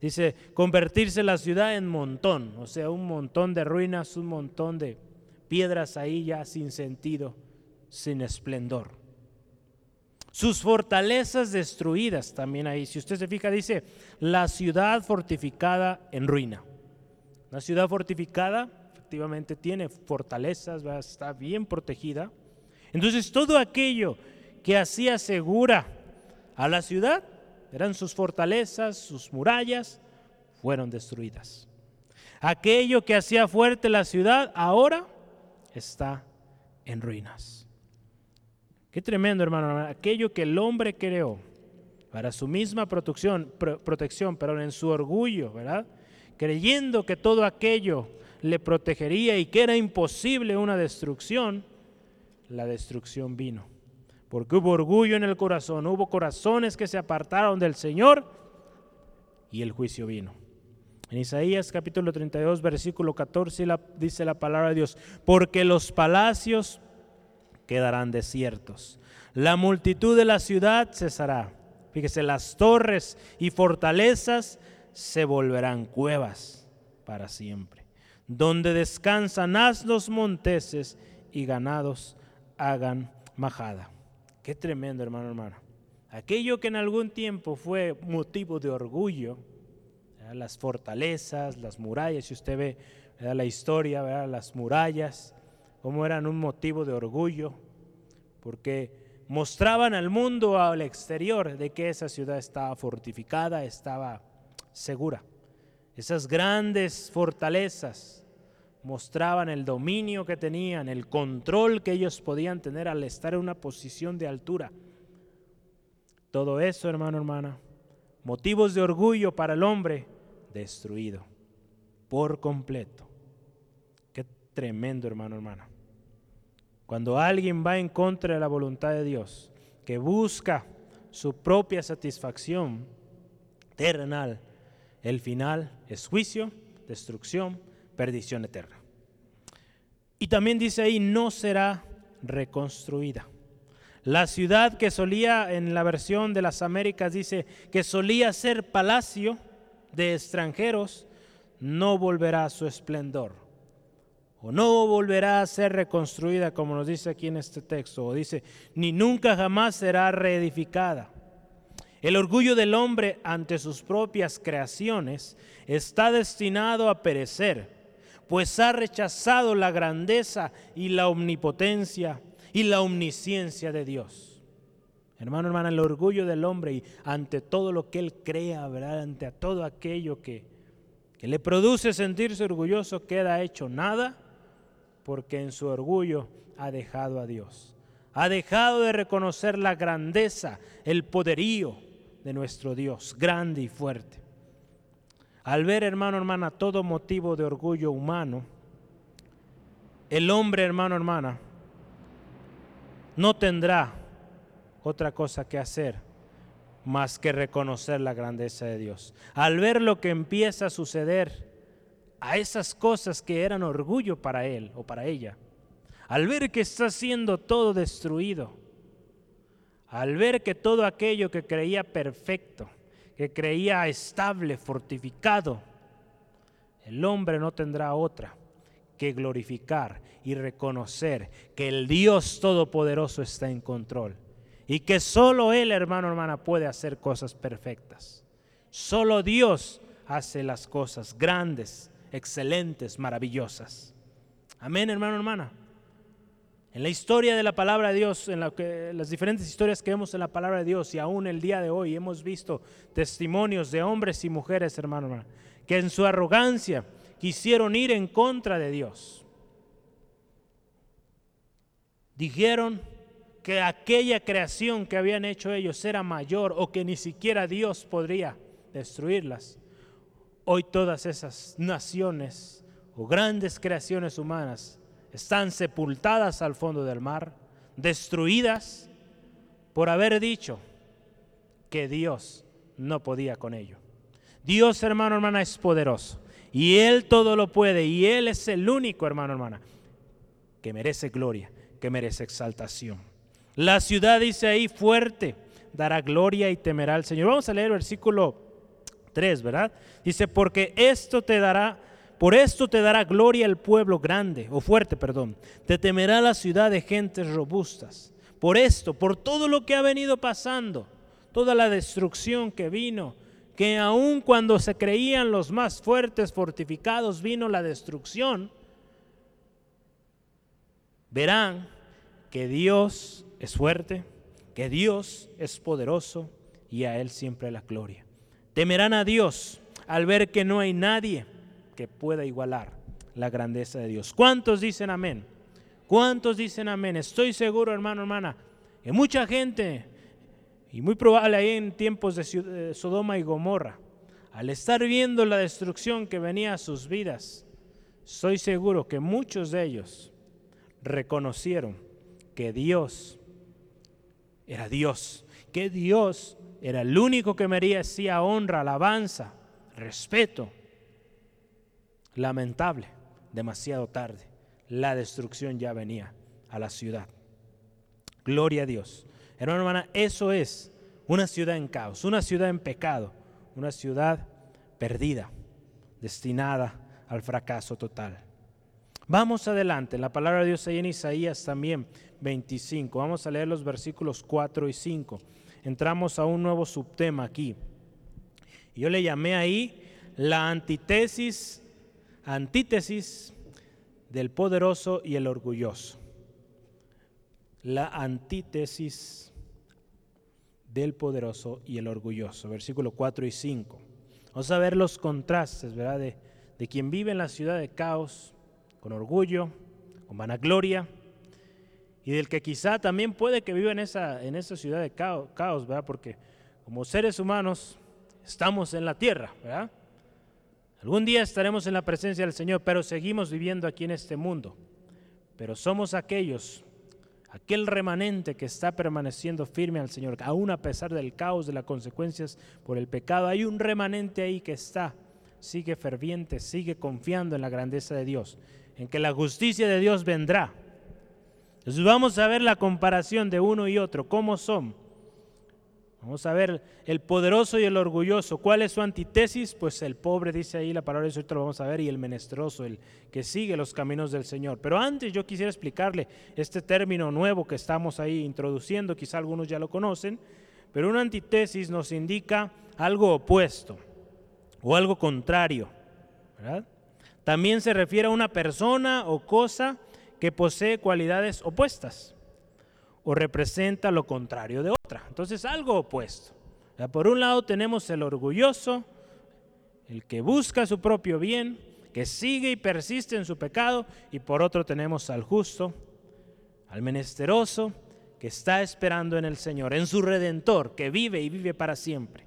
Dice, convertirse la ciudad en montón, o sea, un montón de ruinas, un montón de piedras ahí ya sin sentido, sin esplendor. Sus fortalezas destruidas también ahí. Si usted se fija, dice, la ciudad fortificada en ruina. La ciudad fortificada efectivamente tiene fortalezas, está bien protegida. Entonces todo aquello que hacía segura a la ciudad, eran sus fortalezas, sus murallas, fueron destruidas. Aquello que hacía fuerte la ciudad ahora está en ruinas. Qué tremendo, hermano. Aquello que el hombre creó para su misma protección, protección, pero en su orgullo, ¿verdad? Creyendo que todo aquello le protegería y que era imposible una destrucción, la destrucción vino. Porque hubo orgullo en el corazón, hubo corazones que se apartaron del Señor y el juicio vino. En Isaías capítulo 32, versículo 14 dice la palabra de Dios, porque los palacios quedarán desiertos, la multitud de la ciudad cesará Fíjese, las torres y fortalezas se volverán cuevas para siempre, donde descansan asnos monteses y ganados hagan majada. Qué tremendo, hermano, hermano. Aquello que en algún tiempo fue motivo de orgullo, las fortalezas, las murallas, si usted ve la historia, las murallas, como eran un motivo de orgullo, porque mostraban al mundo, al exterior, de que esa ciudad estaba fortificada, estaba segura. Esas grandes fortalezas mostraban el dominio que tenían, el control que ellos podían tener al estar en una posición de altura. Todo eso, hermano, hermana, motivos de orgullo para el hombre, destruido por completo. Qué tremendo, hermano, hermana. Cuando alguien va en contra de la voluntad de Dios, que busca su propia satisfacción terrenal, el final es juicio, destrucción, perdición eterna. Y también dice ahí, no será reconstruida. La ciudad que solía, en la versión de las Américas dice, que solía ser palacio de extranjeros, no volverá a su esplendor o no volverá a ser reconstruida como nos dice aquí en este texto, o dice, ni nunca jamás será reedificada. El orgullo del hombre ante sus propias creaciones está destinado a perecer, pues ha rechazado la grandeza y la omnipotencia y la omnisciencia de Dios. Hermano, hermana, el orgullo del hombre y ante todo lo que él crea, ¿verdad? ante todo aquello que, que le produce sentirse orgulloso, queda hecho nada porque en su orgullo ha dejado a Dios. Ha dejado de reconocer la grandeza, el poderío de nuestro Dios, grande y fuerte. Al ver, hermano, hermana, todo motivo de orgullo humano, el hombre, hermano, hermana, no tendrá otra cosa que hacer más que reconocer la grandeza de Dios. Al ver lo que empieza a suceder, a esas cosas que eran orgullo para él o para ella, al ver que está siendo todo destruido, al ver que todo aquello que creía perfecto, que creía estable, fortificado, el hombre no tendrá otra que glorificar y reconocer que el Dios Todopoderoso está en control y que solo Él, hermano, hermana, puede hacer cosas perfectas. Solo Dios hace las cosas grandes excelentes, maravillosas. Amén, hermano, hermana. En la historia de la palabra de Dios, en las diferentes historias que vemos en la palabra de Dios y aún el día de hoy hemos visto testimonios de hombres y mujeres, hermano, hermana, que en su arrogancia quisieron ir en contra de Dios. Dijeron que aquella creación que habían hecho ellos era mayor o que ni siquiera Dios podría destruirlas. Hoy todas esas naciones o grandes creaciones humanas están sepultadas al fondo del mar, destruidas por haber dicho que Dios no podía con ello. Dios, hermano, hermana, es poderoso y Él todo lo puede y Él es el único, hermano, hermana, que merece gloria, que merece exaltación. La ciudad dice ahí fuerte, dará gloria y temerá al Señor. Vamos a leer el versículo 3, ¿verdad? Dice, porque esto te dará, por esto te dará gloria el pueblo grande, o fuerte, perdón. Te temerá la ciudad de gentes robustas. Por esto, por todo lo que ha venido pasando, toda la destrucción que vino, que aun cuando se creían los más fuertes, fortificados, vino la destrucción, verán que Dios es fuerte, que Dios es poderoso y a Él siempre la gloria. Temerán a Dios al ver que no hay nadie que pueda igualar la grandeza de Dios. ¿Cuántos dicen amén? ¿Cuántos dicen amén? Estoy seguro, hermano, hermana, que mucha gente, y muy probable ahí en tiempos de Sodoma y Gomorra, al estar viendo la destrucción que venía a sus vidas, estoy seguro que muchos de ellos reconocieron que Dios era Dios, que Dios era el único que merecía honra, alabanza, respeto. Lamentable, demasiado tarde, la destrucción ya venía a la ciudad. Gloria a Dios. Hermano, hermana, eso es una ciudad en caos, una ciudad en pecado, una ciudad perdida, destinada al fracaso total. Vamos adelante, la palabra de Dios ahí en Isaías también 25. Vamos a leer los versículos 4 y 5. Entramos a un nuevo subtema aquí. Yo le llamé ahí la antítesis, antítesis del poderoso y el orgulloso. La antítesis del poderoso y el orgulloso. Versículo 4 y 5. Vamos a ver los contrastes, ¿verdad? De, de quien vive en la ciudad de caos, con orgullo, con vanagloria, y del que quizá también puede que viva en esa, en esa ciudad de caos, caos, ¿verdad? Porque como seres humanos estamos en la tierra, ¿verdad? Algún día estaremos en la presencia del Señor, pero seguimos viviendo aquí en este mundo. Pero somos aquellos, aquel remanente que está permaneciendo firme al Señor, aún a pesar del caos, de las consecuencias por el pecado, hay un remanente ahí que está, sigue ferviente, sigue confiando en la grandeza de Dios, en que la justicia de Dios vendrá entonces vamos a ver la comparación de uno y otro, cómo son. Vamos a ver el poderoso y el orgulloso. ¿Cuál es su antítesis? Pues el pobre, dice ahí la palabra de Dios, lo vamos a ver, y el menesteroso, el que sigue los caminos del Señor. Pero antes yo quisiera explicarle este término nuevo que estamos ahí introduciendo, quizá algunos ya lo conocen, pero una antítesis nos indica algo opuesto o algo contrario. También se refiere a una persona o cosa que posee cualidades opuestas o representa lo contrario de otra. Entonces, algo opuesto. Por un lado tenemos el orgulloso, el que busca su propio bien, que sigue y persiste en su pecado, y por otro tenemos al justo, al menesteroso, que está esperando en el Señor, en su redentor, que vive y vive para siempre.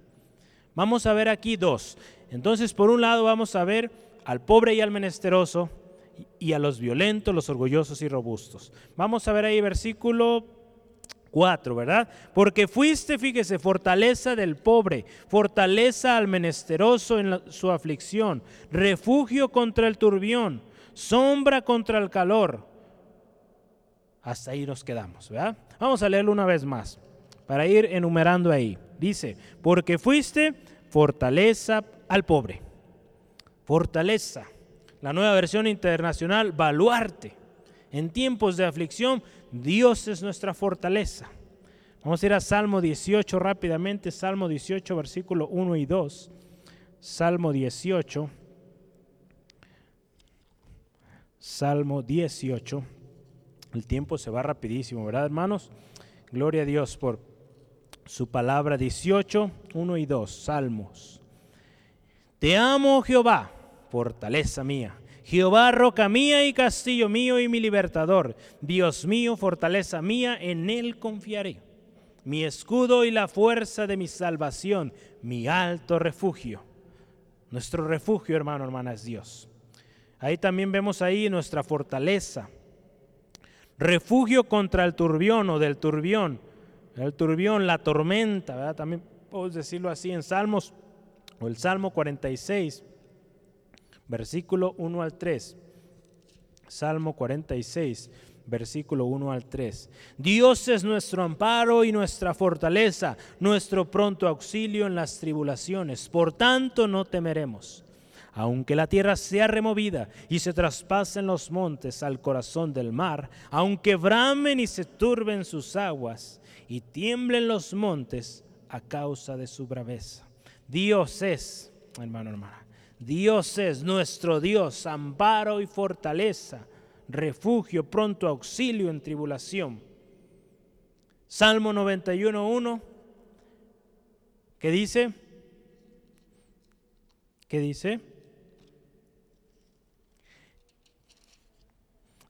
Vamos a ver aquí dos. Entonces, por un lado vamos a ver al pobre y al menesteroso, y a los violentos, los orgullosos y robustos. Vamos a ver ahí versículo 4, ¿verdad? Porque fuiste, fíjese, fortaleza del pobre, fortaleza al menesteroso en su aflicción, refugio contra el turbión, sombra contra el calor. Hasta ahí nos quedamos, ¿verdad? Vamos a leerlo una vez más, para ir enumerando ahí. Dice, porque fuiste fortaleza al pobre, fortaleza la nueva versión internacional, baluarte. En tiempos de aflicción, Dios es nuestra fortaleza. Vamos a ir a Salmo 18 rápidamente, Salmo 18, versículo 1 y 2. Salmo 18. Salmo 18. El tiempo se va rapidísimo, ¿verdad, hermanos? Gloria a Dios por su palabra 18, 1 y 2. Salmos. Te amo, Jehová fortaleza mía. Jehová, roca mía y castillo mío y mi libertador. Dios mío, fortaleza mía, en él confiaré. Mi escudo y la fuerza de mi salvación, mi alto refugio. Nuestro refugio, hermano, hermana, es Dios. Ahí también vemos ahí nuestra fortaleza. Refugio contra el turbión o del turbión. El turbión, la tormenta. También podemos decirlo así en Salmos o el Salmo 46 versículo 1 al 3. Salmo 46, versículo 1 al 3. Dios es nuestro amparo y nuestra fortaleza, nuestro pronto auxilio en las tribulaciones. Por tanto, no temeremos. Aunque la tierra sea removida y se traspasen los montes al corazón del mar, aunque bramen y se turben sus aguas y tiemblen los montes a causa de su braveza. Dios es, hermano, hermana, Dios es nuestro Dios, amparo y fortaleza, refugio, pronto auxilio en tribulación. Salmo 91.1, que dice, que dice,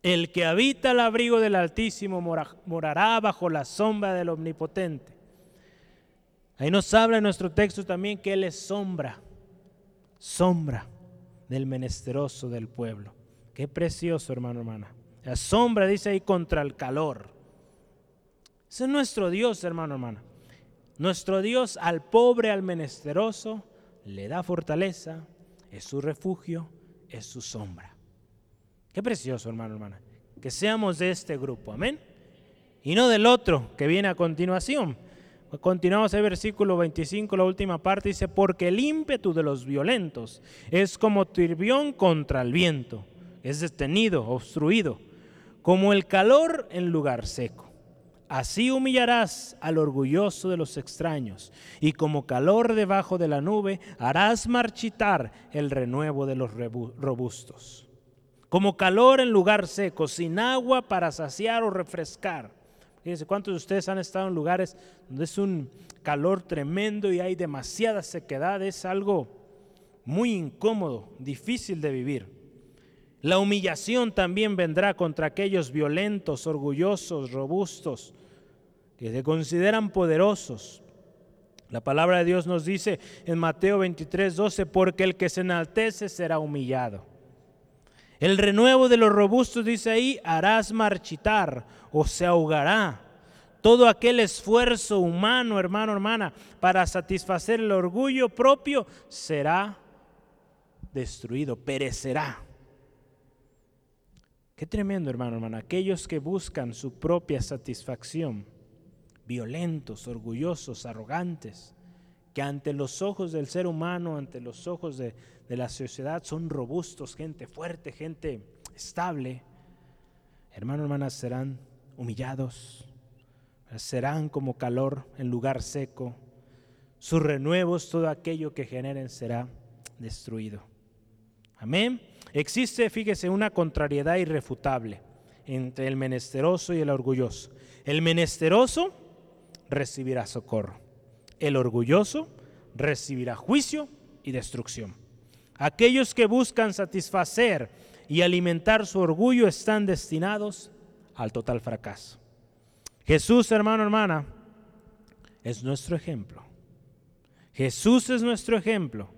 el que habita el abrigo del Altísimo morará bajo la sombra del Omnipotente. Ahí nos habla en nuestro texto también que Él es sombra sombra del menesteroso del pueblo. Qué precioso, hermano, hermana. La sombra dice ahí contra el calor. Ese es nuestro Dios, hermano, hermana. Nuestro Dios al pobre, al menesteroso, le da fortaleza, es su refugio, es su sombra. Qué precioso, hermano, hermana. Que seamos de este grupo, amén. Y no del otro que viene a continuación. Continuamos el versículo 25, la última parte, dice, porque el ímpetu de los violentos es como turbión contra el viento, es detenido, obstruido, como el calor en lugar seco. Así humillarás al orgulloso de los extraños, y como calor debajo de la nube harás marchitar el renuevo de los robustos. Como calor en lugar seco, sin agua para saciar o refrescar. Fíjense, ¿cuántos de ustedes han estado en lugares donde es un calor tremendo y hay demasiada sequedad? Es algo muy incómodo, difícil de vivir. La humillación también vendrá contra aquellos violentos, orgullosos, robustos, que se consideran poderosos. La palabra de Dios nos dice en Mateo 23, 12, porque el que se enaltece será humillado. El renuevo de los robustos, dice ahí, harás marchitar o se ahogará. Todo aquel esfuerzo humano, hermano, hermana, para satisfacer el orgullo propio será destruido, perecerá. Qué tremendo, hermano, hermana. Aquellos que buscan su propia satisfacción, violentos, orgullosos, arrogantes, que ante los ojos del ser humano, ante los ojos de, la sociedad, son robustos, gente fuerte, gente estable. Hermano, hermanas, serán humillados, serán como calor en lugar seco. Sus renuevos, todo aquello que generen será destruido. Amén. Existe, fíjese, una contrariedad irrefutable entre el menesteroso y el orgulloso. El menesteroso recibirá socorro. El orgulloso recibirá juicio y destrucción. Aquellos que buscan satisfacer y alimentar su orgullo están destinados al total fracaso. Jesús, hermano, hermana, es nuestro ejemplo. Jesús es nuestro ejemplo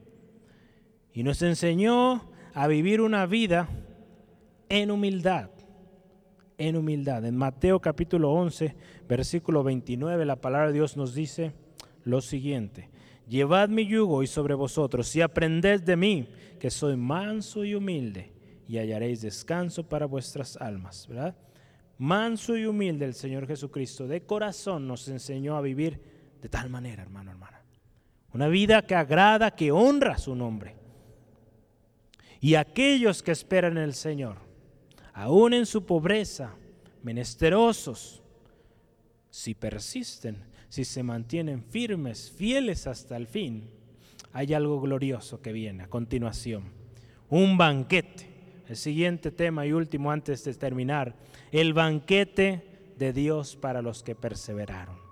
y nos enseñó a vivir una vida en humildad. En humildad. En Mateo capítulo 11, versículo 29, la palabra de Dios nos dice lo siguiente. Llevad mi yugo y sobre vosotros y aprended de mí, que soy manso y humilde, y hallaréis descanso para vuestras almas. Manso y humilde el Señor Jesucristo, de corazón nos enseñó a vivir de tal manera, hermano, hermana. Una vida que agrada, que honra su nombre. Y aquellos que esperan en el Señor, aún en su pobreza, menesterosos, si persisten, si se mantienen firmes, fieles hasta el fin, hay algo glorioso que viene a continuación. Un banquete el siguiente tema y último antes de terminar, el banquete de Dios para los que perseveraron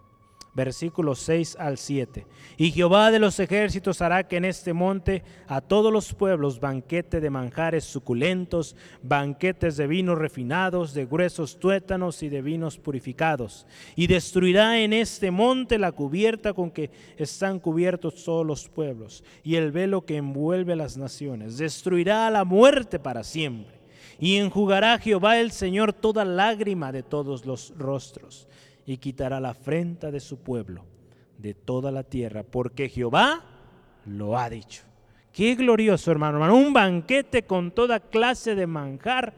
versículos 6 al 7. Y Jehová de los ejércitos hará que en este monte a todos los pueblos banquete de manjares suculentos, banquetes de vinos refinados, de gruesos tuétanos y de vinos purificados. Y destruirá en este monte la cubierta con que están cubiertos todos los pueblos y el velo que envuelve las naciones. Destruirá la muerte para siempre. Y enjugará Jehová el Señor toda lágrima de todos los rostros y quitará la afrenta de su pueblo, de toda la tierra, porque Jehová lo ha dicho. Qué glorioso, hermano, hermano. Un banquete con toda clase de manjar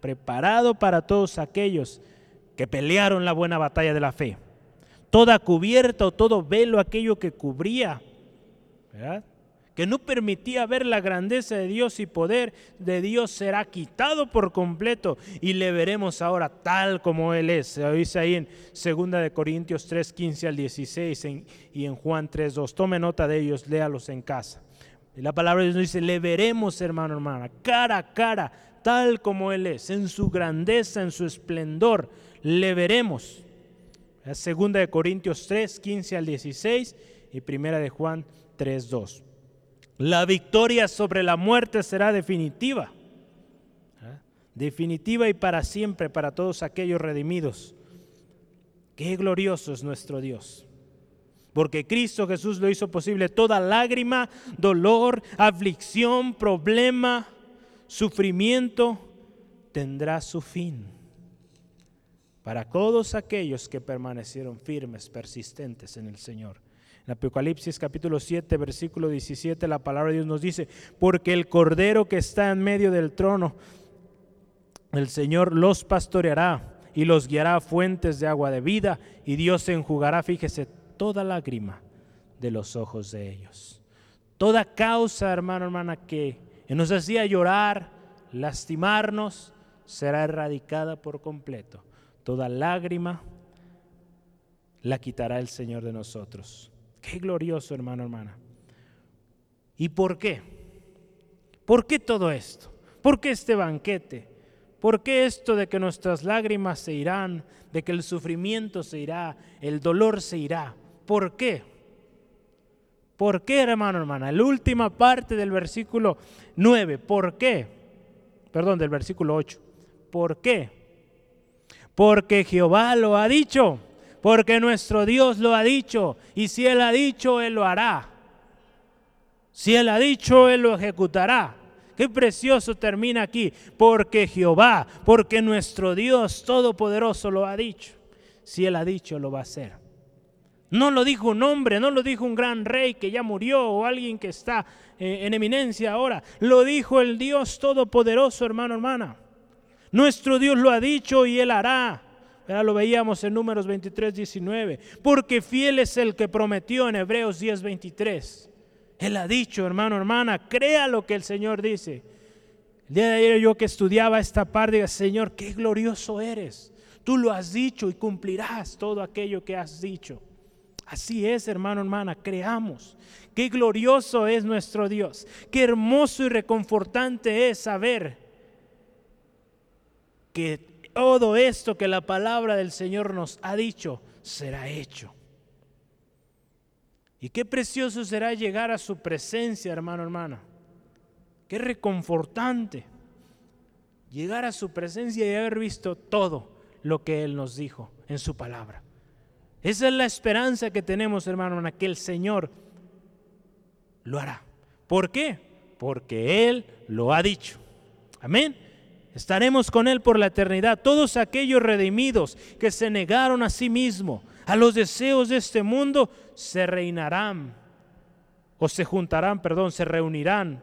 preparado para todos aquellos que pelearon la buena batalla de la fe. Toda cubierta o todo velo, aquello que cubría, ¿verdad? Que no permitía ver la grandeza de Dios y poder de Dios será quitado por completo y le veremos ahora tal como Él es. Se dice ahí en 2 de Corintios 3, 15 al 16 y en Juan 3, 2. Tome nota de ellos, léalos en casa. Y la palabra de Dios dice, le veremos hermano, hermana, cara a cara, tal como Él es, en su grandeza, en su esplendor, le veremos. Segunda de Corintios 3, 15 al 16 y primera de Juan 3, 2. La victoria sobre la muerte será definitiva. ¿Ah? definitiva y para siempre para todos aquellos redimidos. Qué glorioso es nuestro Dios. Porque Cristo Jesús lo hizo posible. Toda lágrima, dolor, aflicción, problema, sufrimiento tendrá su fin. Para todos aquellos que permanecieron firmes, persistentes en el Señor. En Apocalipsis capítulo 7, versículo 17, la palabra de Dios nos dice, porque el Cordero que está en medio del trono, el Señor los pastoreará y los guiará a fuentes de agua de vida y Dios enjugará, fíjese, toda lágrima de los ojos de ellos. Toda causa, hermano, hermana, que nos hacía llorar, lastimarnos, será erradicada por completo. Toda lágrima la quitará el Señor de nosotros. Qué glorioso, hermano, hermana. ¿Y por qué? ¿Por qué todo esto? ¿Por qué este banquete? ¿Por qué esto de que nuestras lágrimas se irán, de que el sufrimiento se irá, el dolor se irá? ¿Por qué? ¿Por qué, hermano, hermana? La última parte del versículo 9. ¿Por qué? Perdón, del versículo 8. ¿Por qué? Porque Jehová lo ha dicho porque nuestro Dios lo ha dicho, y si Él ha dicho, Él lo hará. Si Él ha dicho, Él lo ejecutará. Qué precioso termina aquí, porque Jehová, porque nuestro Dios Todopoderoso lo ha dicho. Si Él ha dicho, lo va a hacer. No lo dijo un hombre, no lo dijo un gran rey que ya murió o alguien que está eh, en eminencia ahora. Lo dijo el Dios Todopoderoso, hermano, hermana. Nuestro Dios lo ha dicho y Él hará. Ya lo veíamos en números 23, 19. Porque fiel es el que prometió en Hebreos 10, 23. Él ha dicho, hermano, hermana, crea lo que el Señor dice. El día de ayer yo que estudiaba esta parte, diga, Señor, qué glorioso eres. Tú lo has dicho y cumplirás todo aquello que has dicho. Así es, hermano, hermana, creamos. Qué glorioso es nuestro Dios. Qué hermoso y reconfortante es saber que todo esto que la palabra del Señor nos ha dicho será hecho. Y qué precioso será llegar a su presencia, hermano, hermana. Qué reconfortante llegar a su presencia y haber visto todo lo que Él nos dijo en su palabra. Esa es la esperanza que tenemos, hermano, hermana, que el Señor lo hará. ¿Por qué? Porque Él lo ha dicho. Amén. Estaremos con Él por la eternidad. Todos aquellos redimidos que se negaron a sí mismo, a los deseos de este mundo, se reinarán o se juntarán, perdón, se reunirán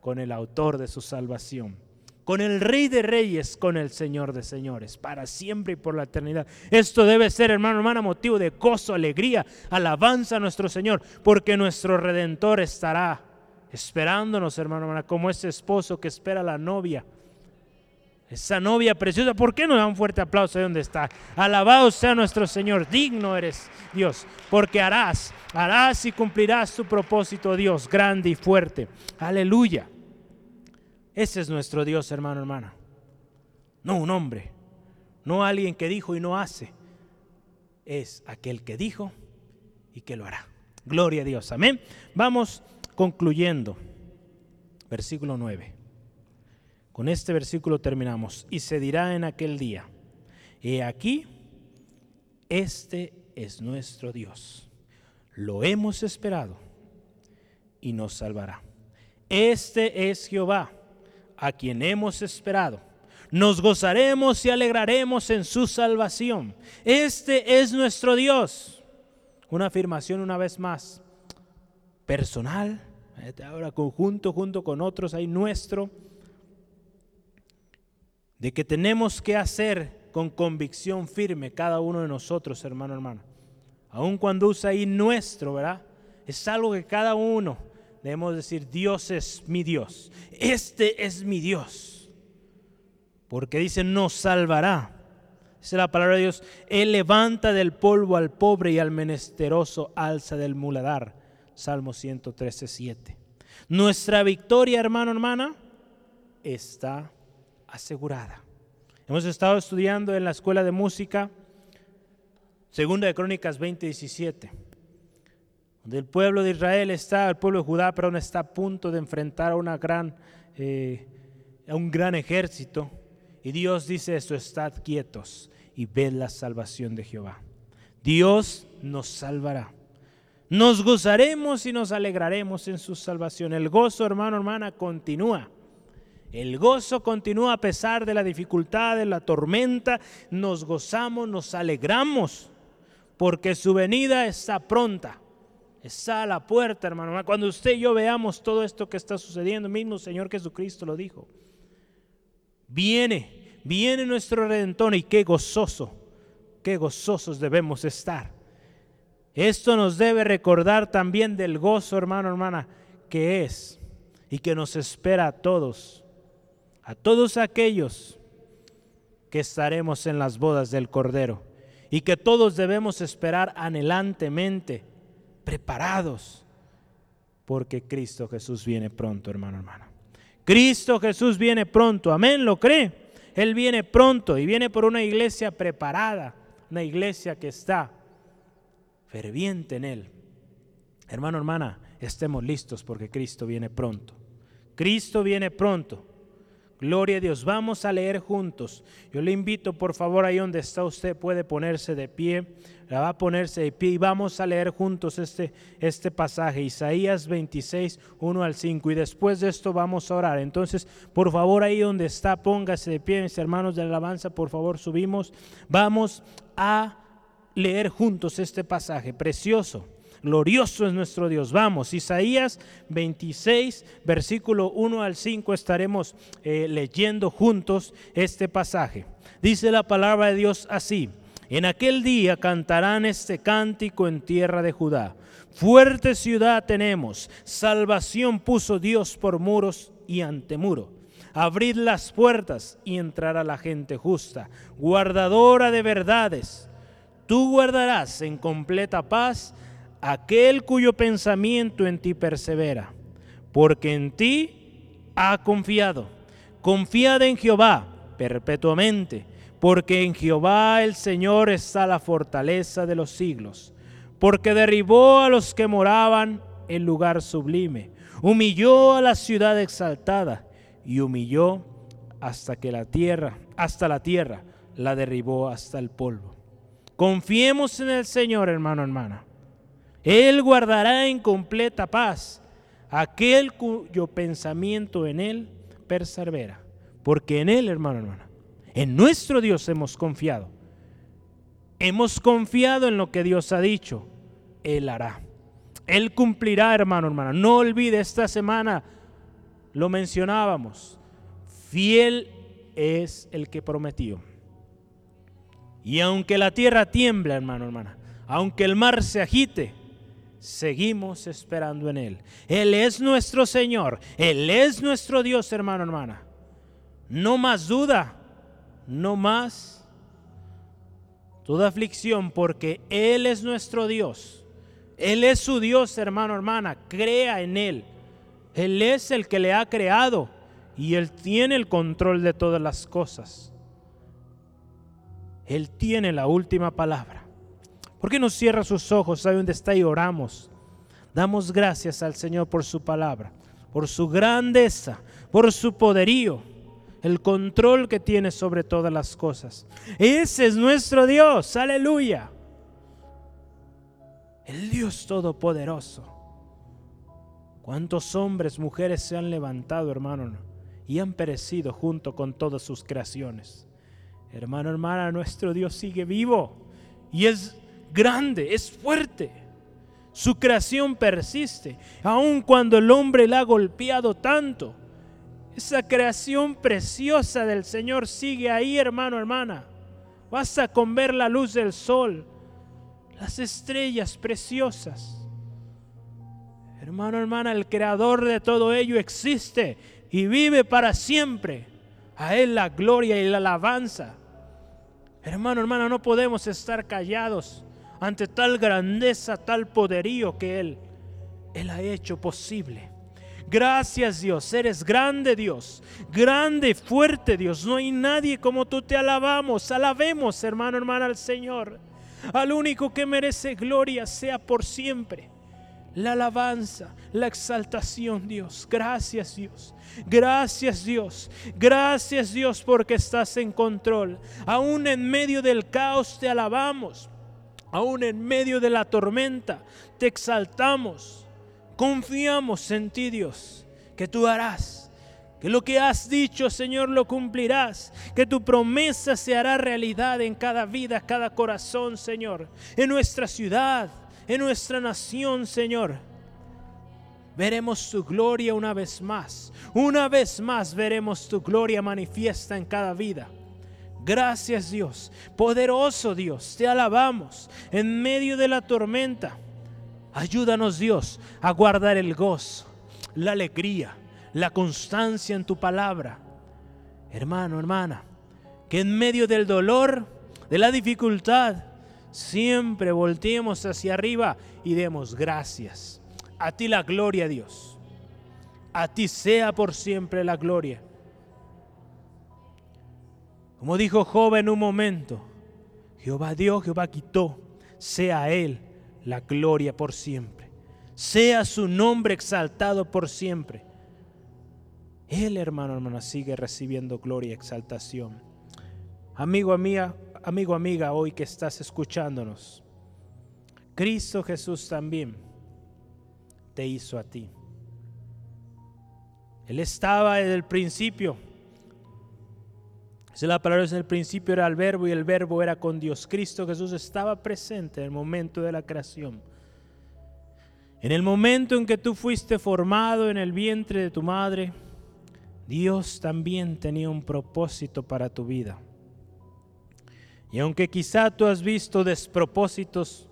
con el autor de su salvación, con el Rey de Reyes, con el Señor de Señores, para siempre y por la eternidad. Esto debe ser, hermano, hermana, motivo de gozo, alegría, alabanza a nuestro Señor, porque nuestro Redentor estará esperándonos, hermano, hermana, como ese esposo que espera a la novia esa novia preciosa. ¿Por qué no da un fuerte aplauso de donde está? Alabado sea nuestro Señor, digno eres Dios, porque harás, harás y cumplirás tu propósito, Dios, grande y fuerte. Aleluya. Ese es nuestro Dios, hermano, hermana. No un hombre, no alguien que dijo y no hace. Es aquel que dijo y que lo hará. Gloria a Dios. Amén. Vamos concluyendo. Versículo 9. Con este versículo terminamos. Y se dirá en aquel día, he aquí, este es nuestro Dios. Lo hemos esperado y nos salvará. Este es Jehová, a quien hemos esperado. Nos gozaremos y alegraremos en su salvación. Este es nuestro Dios. Una afirmación una vez más personal, ahora conjunto junto con otros, hay nuestro de que tenemos que hacer con convicción firme cada uno de nosotros, hermano, hermano. Aun cuando usa ahí nuestro, ¿verdad? Es algo que cada uno debemos decir, Dios es mi Dios. Este es mi Dios. Porque dice, nos salvará. Dice la palabra de Dios, Él levanta del polvo al pobre y al menesteroso alza del muladar. Salmo 113, 7. Nuestra victoria, hermano, hermana, está asegurada. Hemos estado estudiando en la escuela de música, segunda de Crónicas 20:17, donde el pueblo de Israel está, el pueblo de Judá, perdón, está a punto de enfrentar a una gran, eh, un gran ejército y Dios dice esto, estad quietos y ved la salvación de Jehová. Dios nos salvará. Nos gozaremos y nos alegraremos en su salvación. El gozo, hermano, hermana, continúa. El gozo continúa a pesar de la dificultad, de la tormenta. Nos gozamos, nos alegramos, porque su venida está pronta. Está a la puerta, hermano. Cuando usted y yo veamos todo esto que está sucediendo, mismo Señor Jesucristo lo dijo. Viene, viene nuestro Redentor y qué gozoso, qué gozosos debemos estar. Esto nos debe recordar también del gozo, hermano, hermana, que es y que nos espera a todos a todos aquellos que estaremos en las bodas del Cordero y que todos debemos esperar anhelantemente, preparados, porque Cristo Jesús viene pronto, hermano, hermana. Cristo Jesús viene pronto, amén, ¿lo cree? Él viene pronto y viene por una iglesia preparada, una iglesia que está ferviente en Él. Hermano, hermana, estemos listos porque Cristo viene pronto. Cristo viene pronto. Gloria a Dios. Vamos a leer juntos. Yo le invito, por favor, ahí donde está usted, puede ponerse de pie. La va a ponerse de pie y vamos a leer juntos este, este pasaje, Isaías 26, 1 al 5. Y después de esto vamos a orar. Entonces, por favor, ahí donde está, póngase de pie, mis hermanos de alabanza, por favor, subimos. Vamos a leer juntos este pasaje precioso. Glorioso es nuestro Dios. Vamos, Isaías 26, versículo 1 al 5, estaremos eh, leyendo juntos este pasaje. Dice la palabra de Dios así. En aquel día cantarán este cántico en tierra de Judá. Fuerte ciudad tenemos, salvación puso Dios por muros y antemuro. Abrid las puertas y entrará la gente justa, guardadora de verdades. Tú guardarás en completa paz aquel cuyo pensamiento en ti persevera, porque en ti ha confiado. Confiad en Jehová perpetuamente, porque en Jehová el Señor está la fortaleza de los siglos, porque derribó a los que moraban en lugar sublime, humilló a la ciudad exaltada y humilló hasta que la tierra, hasta la tierra, la derribó hasta el polvo. Confiemos en el Señor, hermano, hermana. Él guardará en completa paz aquel cuyo pensamiento en Él persevera. Porque en Él, hermano, hermana, en nuestro Dios hemos confiado. Hemos confiado en lo que Dios ha dicho. Él hará. Él cumplirá, hermano, hermana. No olvide, esta semana lo mencionábamos. Fiel es el que prometió. Y aunque la tierra tiembla, hermano, hermana, aunque el mar se agite, seguimos esperando en Él. Él es nuestro Señor, Él es nuestro Dios, hermano, hermana. No más duda, no más toda aflicción, porque Él es nuestro Dios. Él es su Dios, hermano, hermana. Crea en Él. Él es el que le ha creado y Él tiene el control de todas las cosas. Él tiene la última palabra. ¿Por qué no cierra sus ojos ahí donde está y oramos? Damos gracias al Señor por su palabra, por su grandeza, por su poderío, el control que tiene sobre todas las cosas. Ese es nuestro Dios, aleluya. El Dios Todopoderoso. ¿Cuántos hombres, mujeres se han levantado, hermano, y han perecido junto con todas sus creaciones? Hermano, hermana, nuestro Dios sigue vivo y es grande, es fuerte. Su creación persiste, aun cuando el hombre la ha golpeado tanto. Esa creación preciosa del Señor sigue ahí, hermano, hermana. Basta con ver la luz del sol, las estrellas preciosas. Hermano, hermana, el creador de todo ello existe y vive para siempre. A Él la gloria y la alabanza. Hermano, hermana, no podemos estar callados ante tal grandeza, tal poderío que Él, Él ha hecho posible. Gracias Dios, eres grande Dios, grande, fuerte Dios. No hay nadie como tú te alabamos. Alabemos, hermano, hermana, al Señor. Al único que merece gloria sea por siempre. la alabanza, la exaltación, Dios. Gracias, Dios. Gracias, Dios. Gracias, Dios, porque estás en control. Aún en medio del caos te alabamos. Aún en medio de la tormenta te exaltamos. Confiamos en ti, Dios, que tú harás que lo que has dicho, Señor, lo cumplirás. Que tu promesa se hará realidad en cada vida, cada corazón, Señor. En nuestra ciudad, en nuestra nación, Señor. Veremos tu gloria una vez más. Una vez más veremos tu gloria manifiesta en cada vida. Gracias Dios, poderoso Dios, te alabamos en medio de la tormenta. Ayúdanos Dios a guardar el gozo, la alegría la constancia en tu palabra. Hermano, hermana, que en medio del dolor, de la dificultad, siempre volteemos hacia arriba y demos gracias. A ti la gloria, Dios. A ti sea por siempre la gloria. Como dijo Job en un momento, Jehová dio, Jehová quitó, sea Él la gloria por siempre. Sea su nombre exaltado por siempre. Él, hermano, hermana, sigue recibiendo gloria y exaltación. Amigo, amiga, amigo, amiga, hoy que estás escuchándonos, Cristo Jesús también te hizo a ti. Él estaba desde el principio. Si la palabra en el principio era el verbo y el verbo era con Dios. Cristo Jesús estaba presente en el momento de la creación. En el momento en que tú fuiste formado en el vientre de tu madre, Dios también tenía un propósito para tu vida. Y aunque quizá tú has visto despropósitos,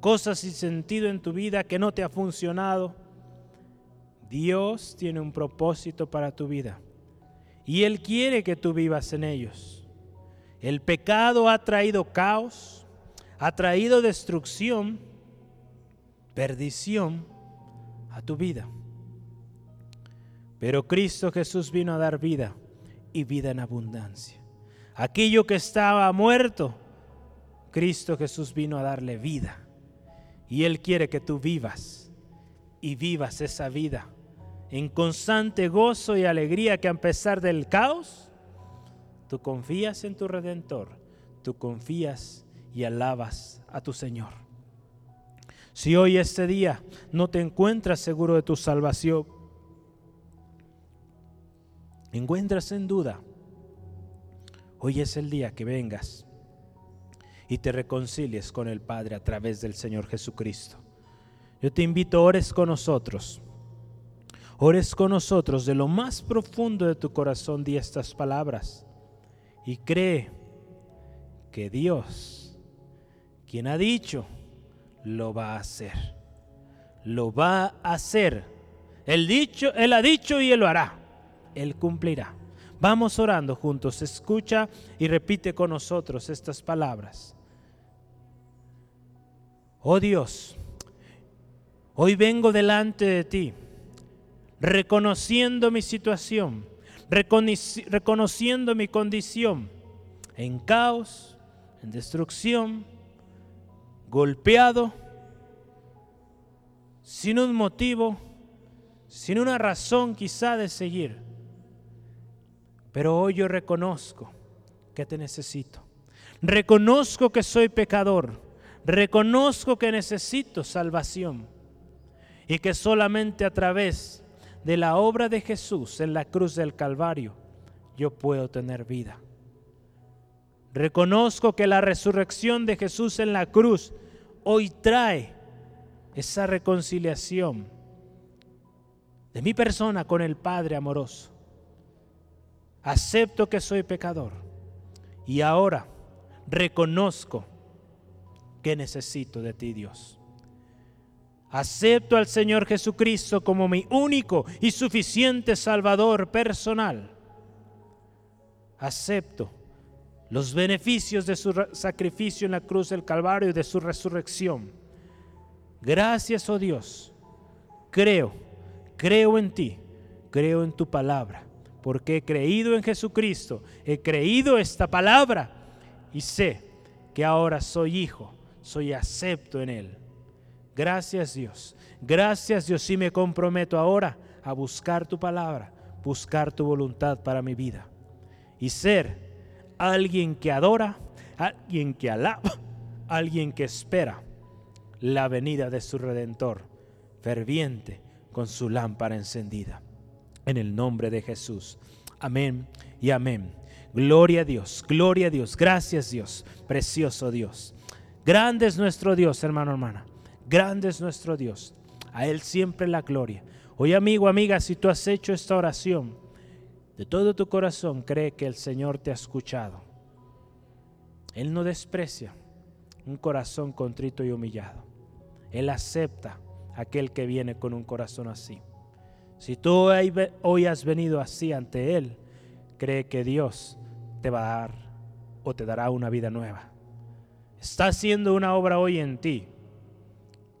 cosas sin sentido en tu vida que no te ha funcionado, Dios tiene un propósito para tu vida. Y Él quiere que tú vivas en ellos. El pecado ha traído caos, ha traído destrucción, perdición a tu vida. Pero Cristo Jesús vino a dar vida y vida en abundancia. Aquello que estaba muerto, Cristo Jesús vino a darle vida. Y Él quiere que tú vivas y vivas esa vida en constante gozo y alegría que a pesar del caos, tú confías en tu Redentor, tú confías y alabas a tu Señor. Si hoy este día no te encuentras seguro de tu salvación, encuentras en duda, hoy es el día que vengas y te reconcilies con el Padre a través del Señor Jesucristo. Yo te invito, ores con nosotros. Ores con nosotros de lo más profundo de tu corazón, di estas palabras y cree que Dios, quien ha dicho, lo va a hacer. Lo va a hacer. El dicho, él ha dicho y él lo hará. Él cumplirá. Vamos orando juntos. Escucha y repite con nosotros estas palabras. Oh Dios, hoy vengo delante de ti, reconociendo mi situación, reconociendo mi condición en caos, en destrucción, golpeado, sin un motivo, sin una razón quizá de seguir. Pero hoy yo reconozco que te necesito. Reconozco que soy pecador. Reconozco que necesito salvación. Y que solamente a través de la obra de Jesús en la cruz del Calvario yo puedo tener vida. Reconozco que la resurrección de Jesús en la cruz hoy trae esa reconciliación de mi persona con el Padre amoroso acepto que soy pecador y ahora reconozco que necesito de ti, Dios. Acepto al Señor Jesucristo como mi único y suficiente Salvador personal. Acepto los beneficios de su sacrificio en la cruz del Calvario y de su resurrección. Gracias, oh Dios. Creo, creo en ti, creo en tu palabra porque he creído en Jesucristo, he creído esta palabra y sé que ahora soy hijo, soy acepto en Él. Gracias Dios. Gracias Dios. Y me comprometo ahora a buscar tu palabra, buscar tu voluntad para mi vida. Y ser alguien que adora, alguien que alaba, alguien que espera la venida de su redentor, ferviente con su lámpara encendida. En el nombre de Jesús. Amén y amén. Gloria a Dios, gloria a Dios. Gracias Dios, precioso Dios. Grande es nuestro Dios, hermano, hermana. Grande es nuestro Dios. A Él siempre la gloria. Hoy, amigo, amiga, si tú has hecho esta oración, de todo tu corazón cree que el Señor te ha escuchado. Él no desprecia un corazón contrito y humillado. Él acepta aquel que viene con un corazón así. Si tú hoy has venido así ante Él, cree que Dios te va a dar o te dará una vida nueva. Está haciendo una obra hoy en ti.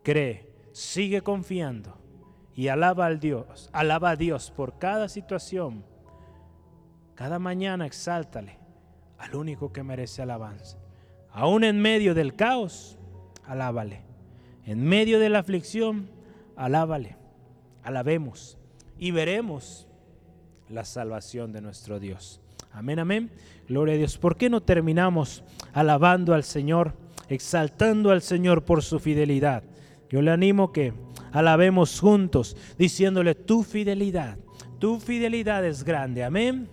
Cree, sigue confiando y alaba al Dios, alaba a Dios por cada situación. Cada mañana exáltale al único que merece alabanza. Aún en medio del caos, alábale. En medio de la aflicción, alábale. Alabemos y veremos la salvación de nuestro Dios. Amén, amén. Gloria a Dios. ¿Por qué no terminamos alabando al Señor, exaltando al Señor por su fidelidad? Yo le animo que alabemos juntos, diciéndole, tu fidelidad, tu fidelidad es grande. Amén.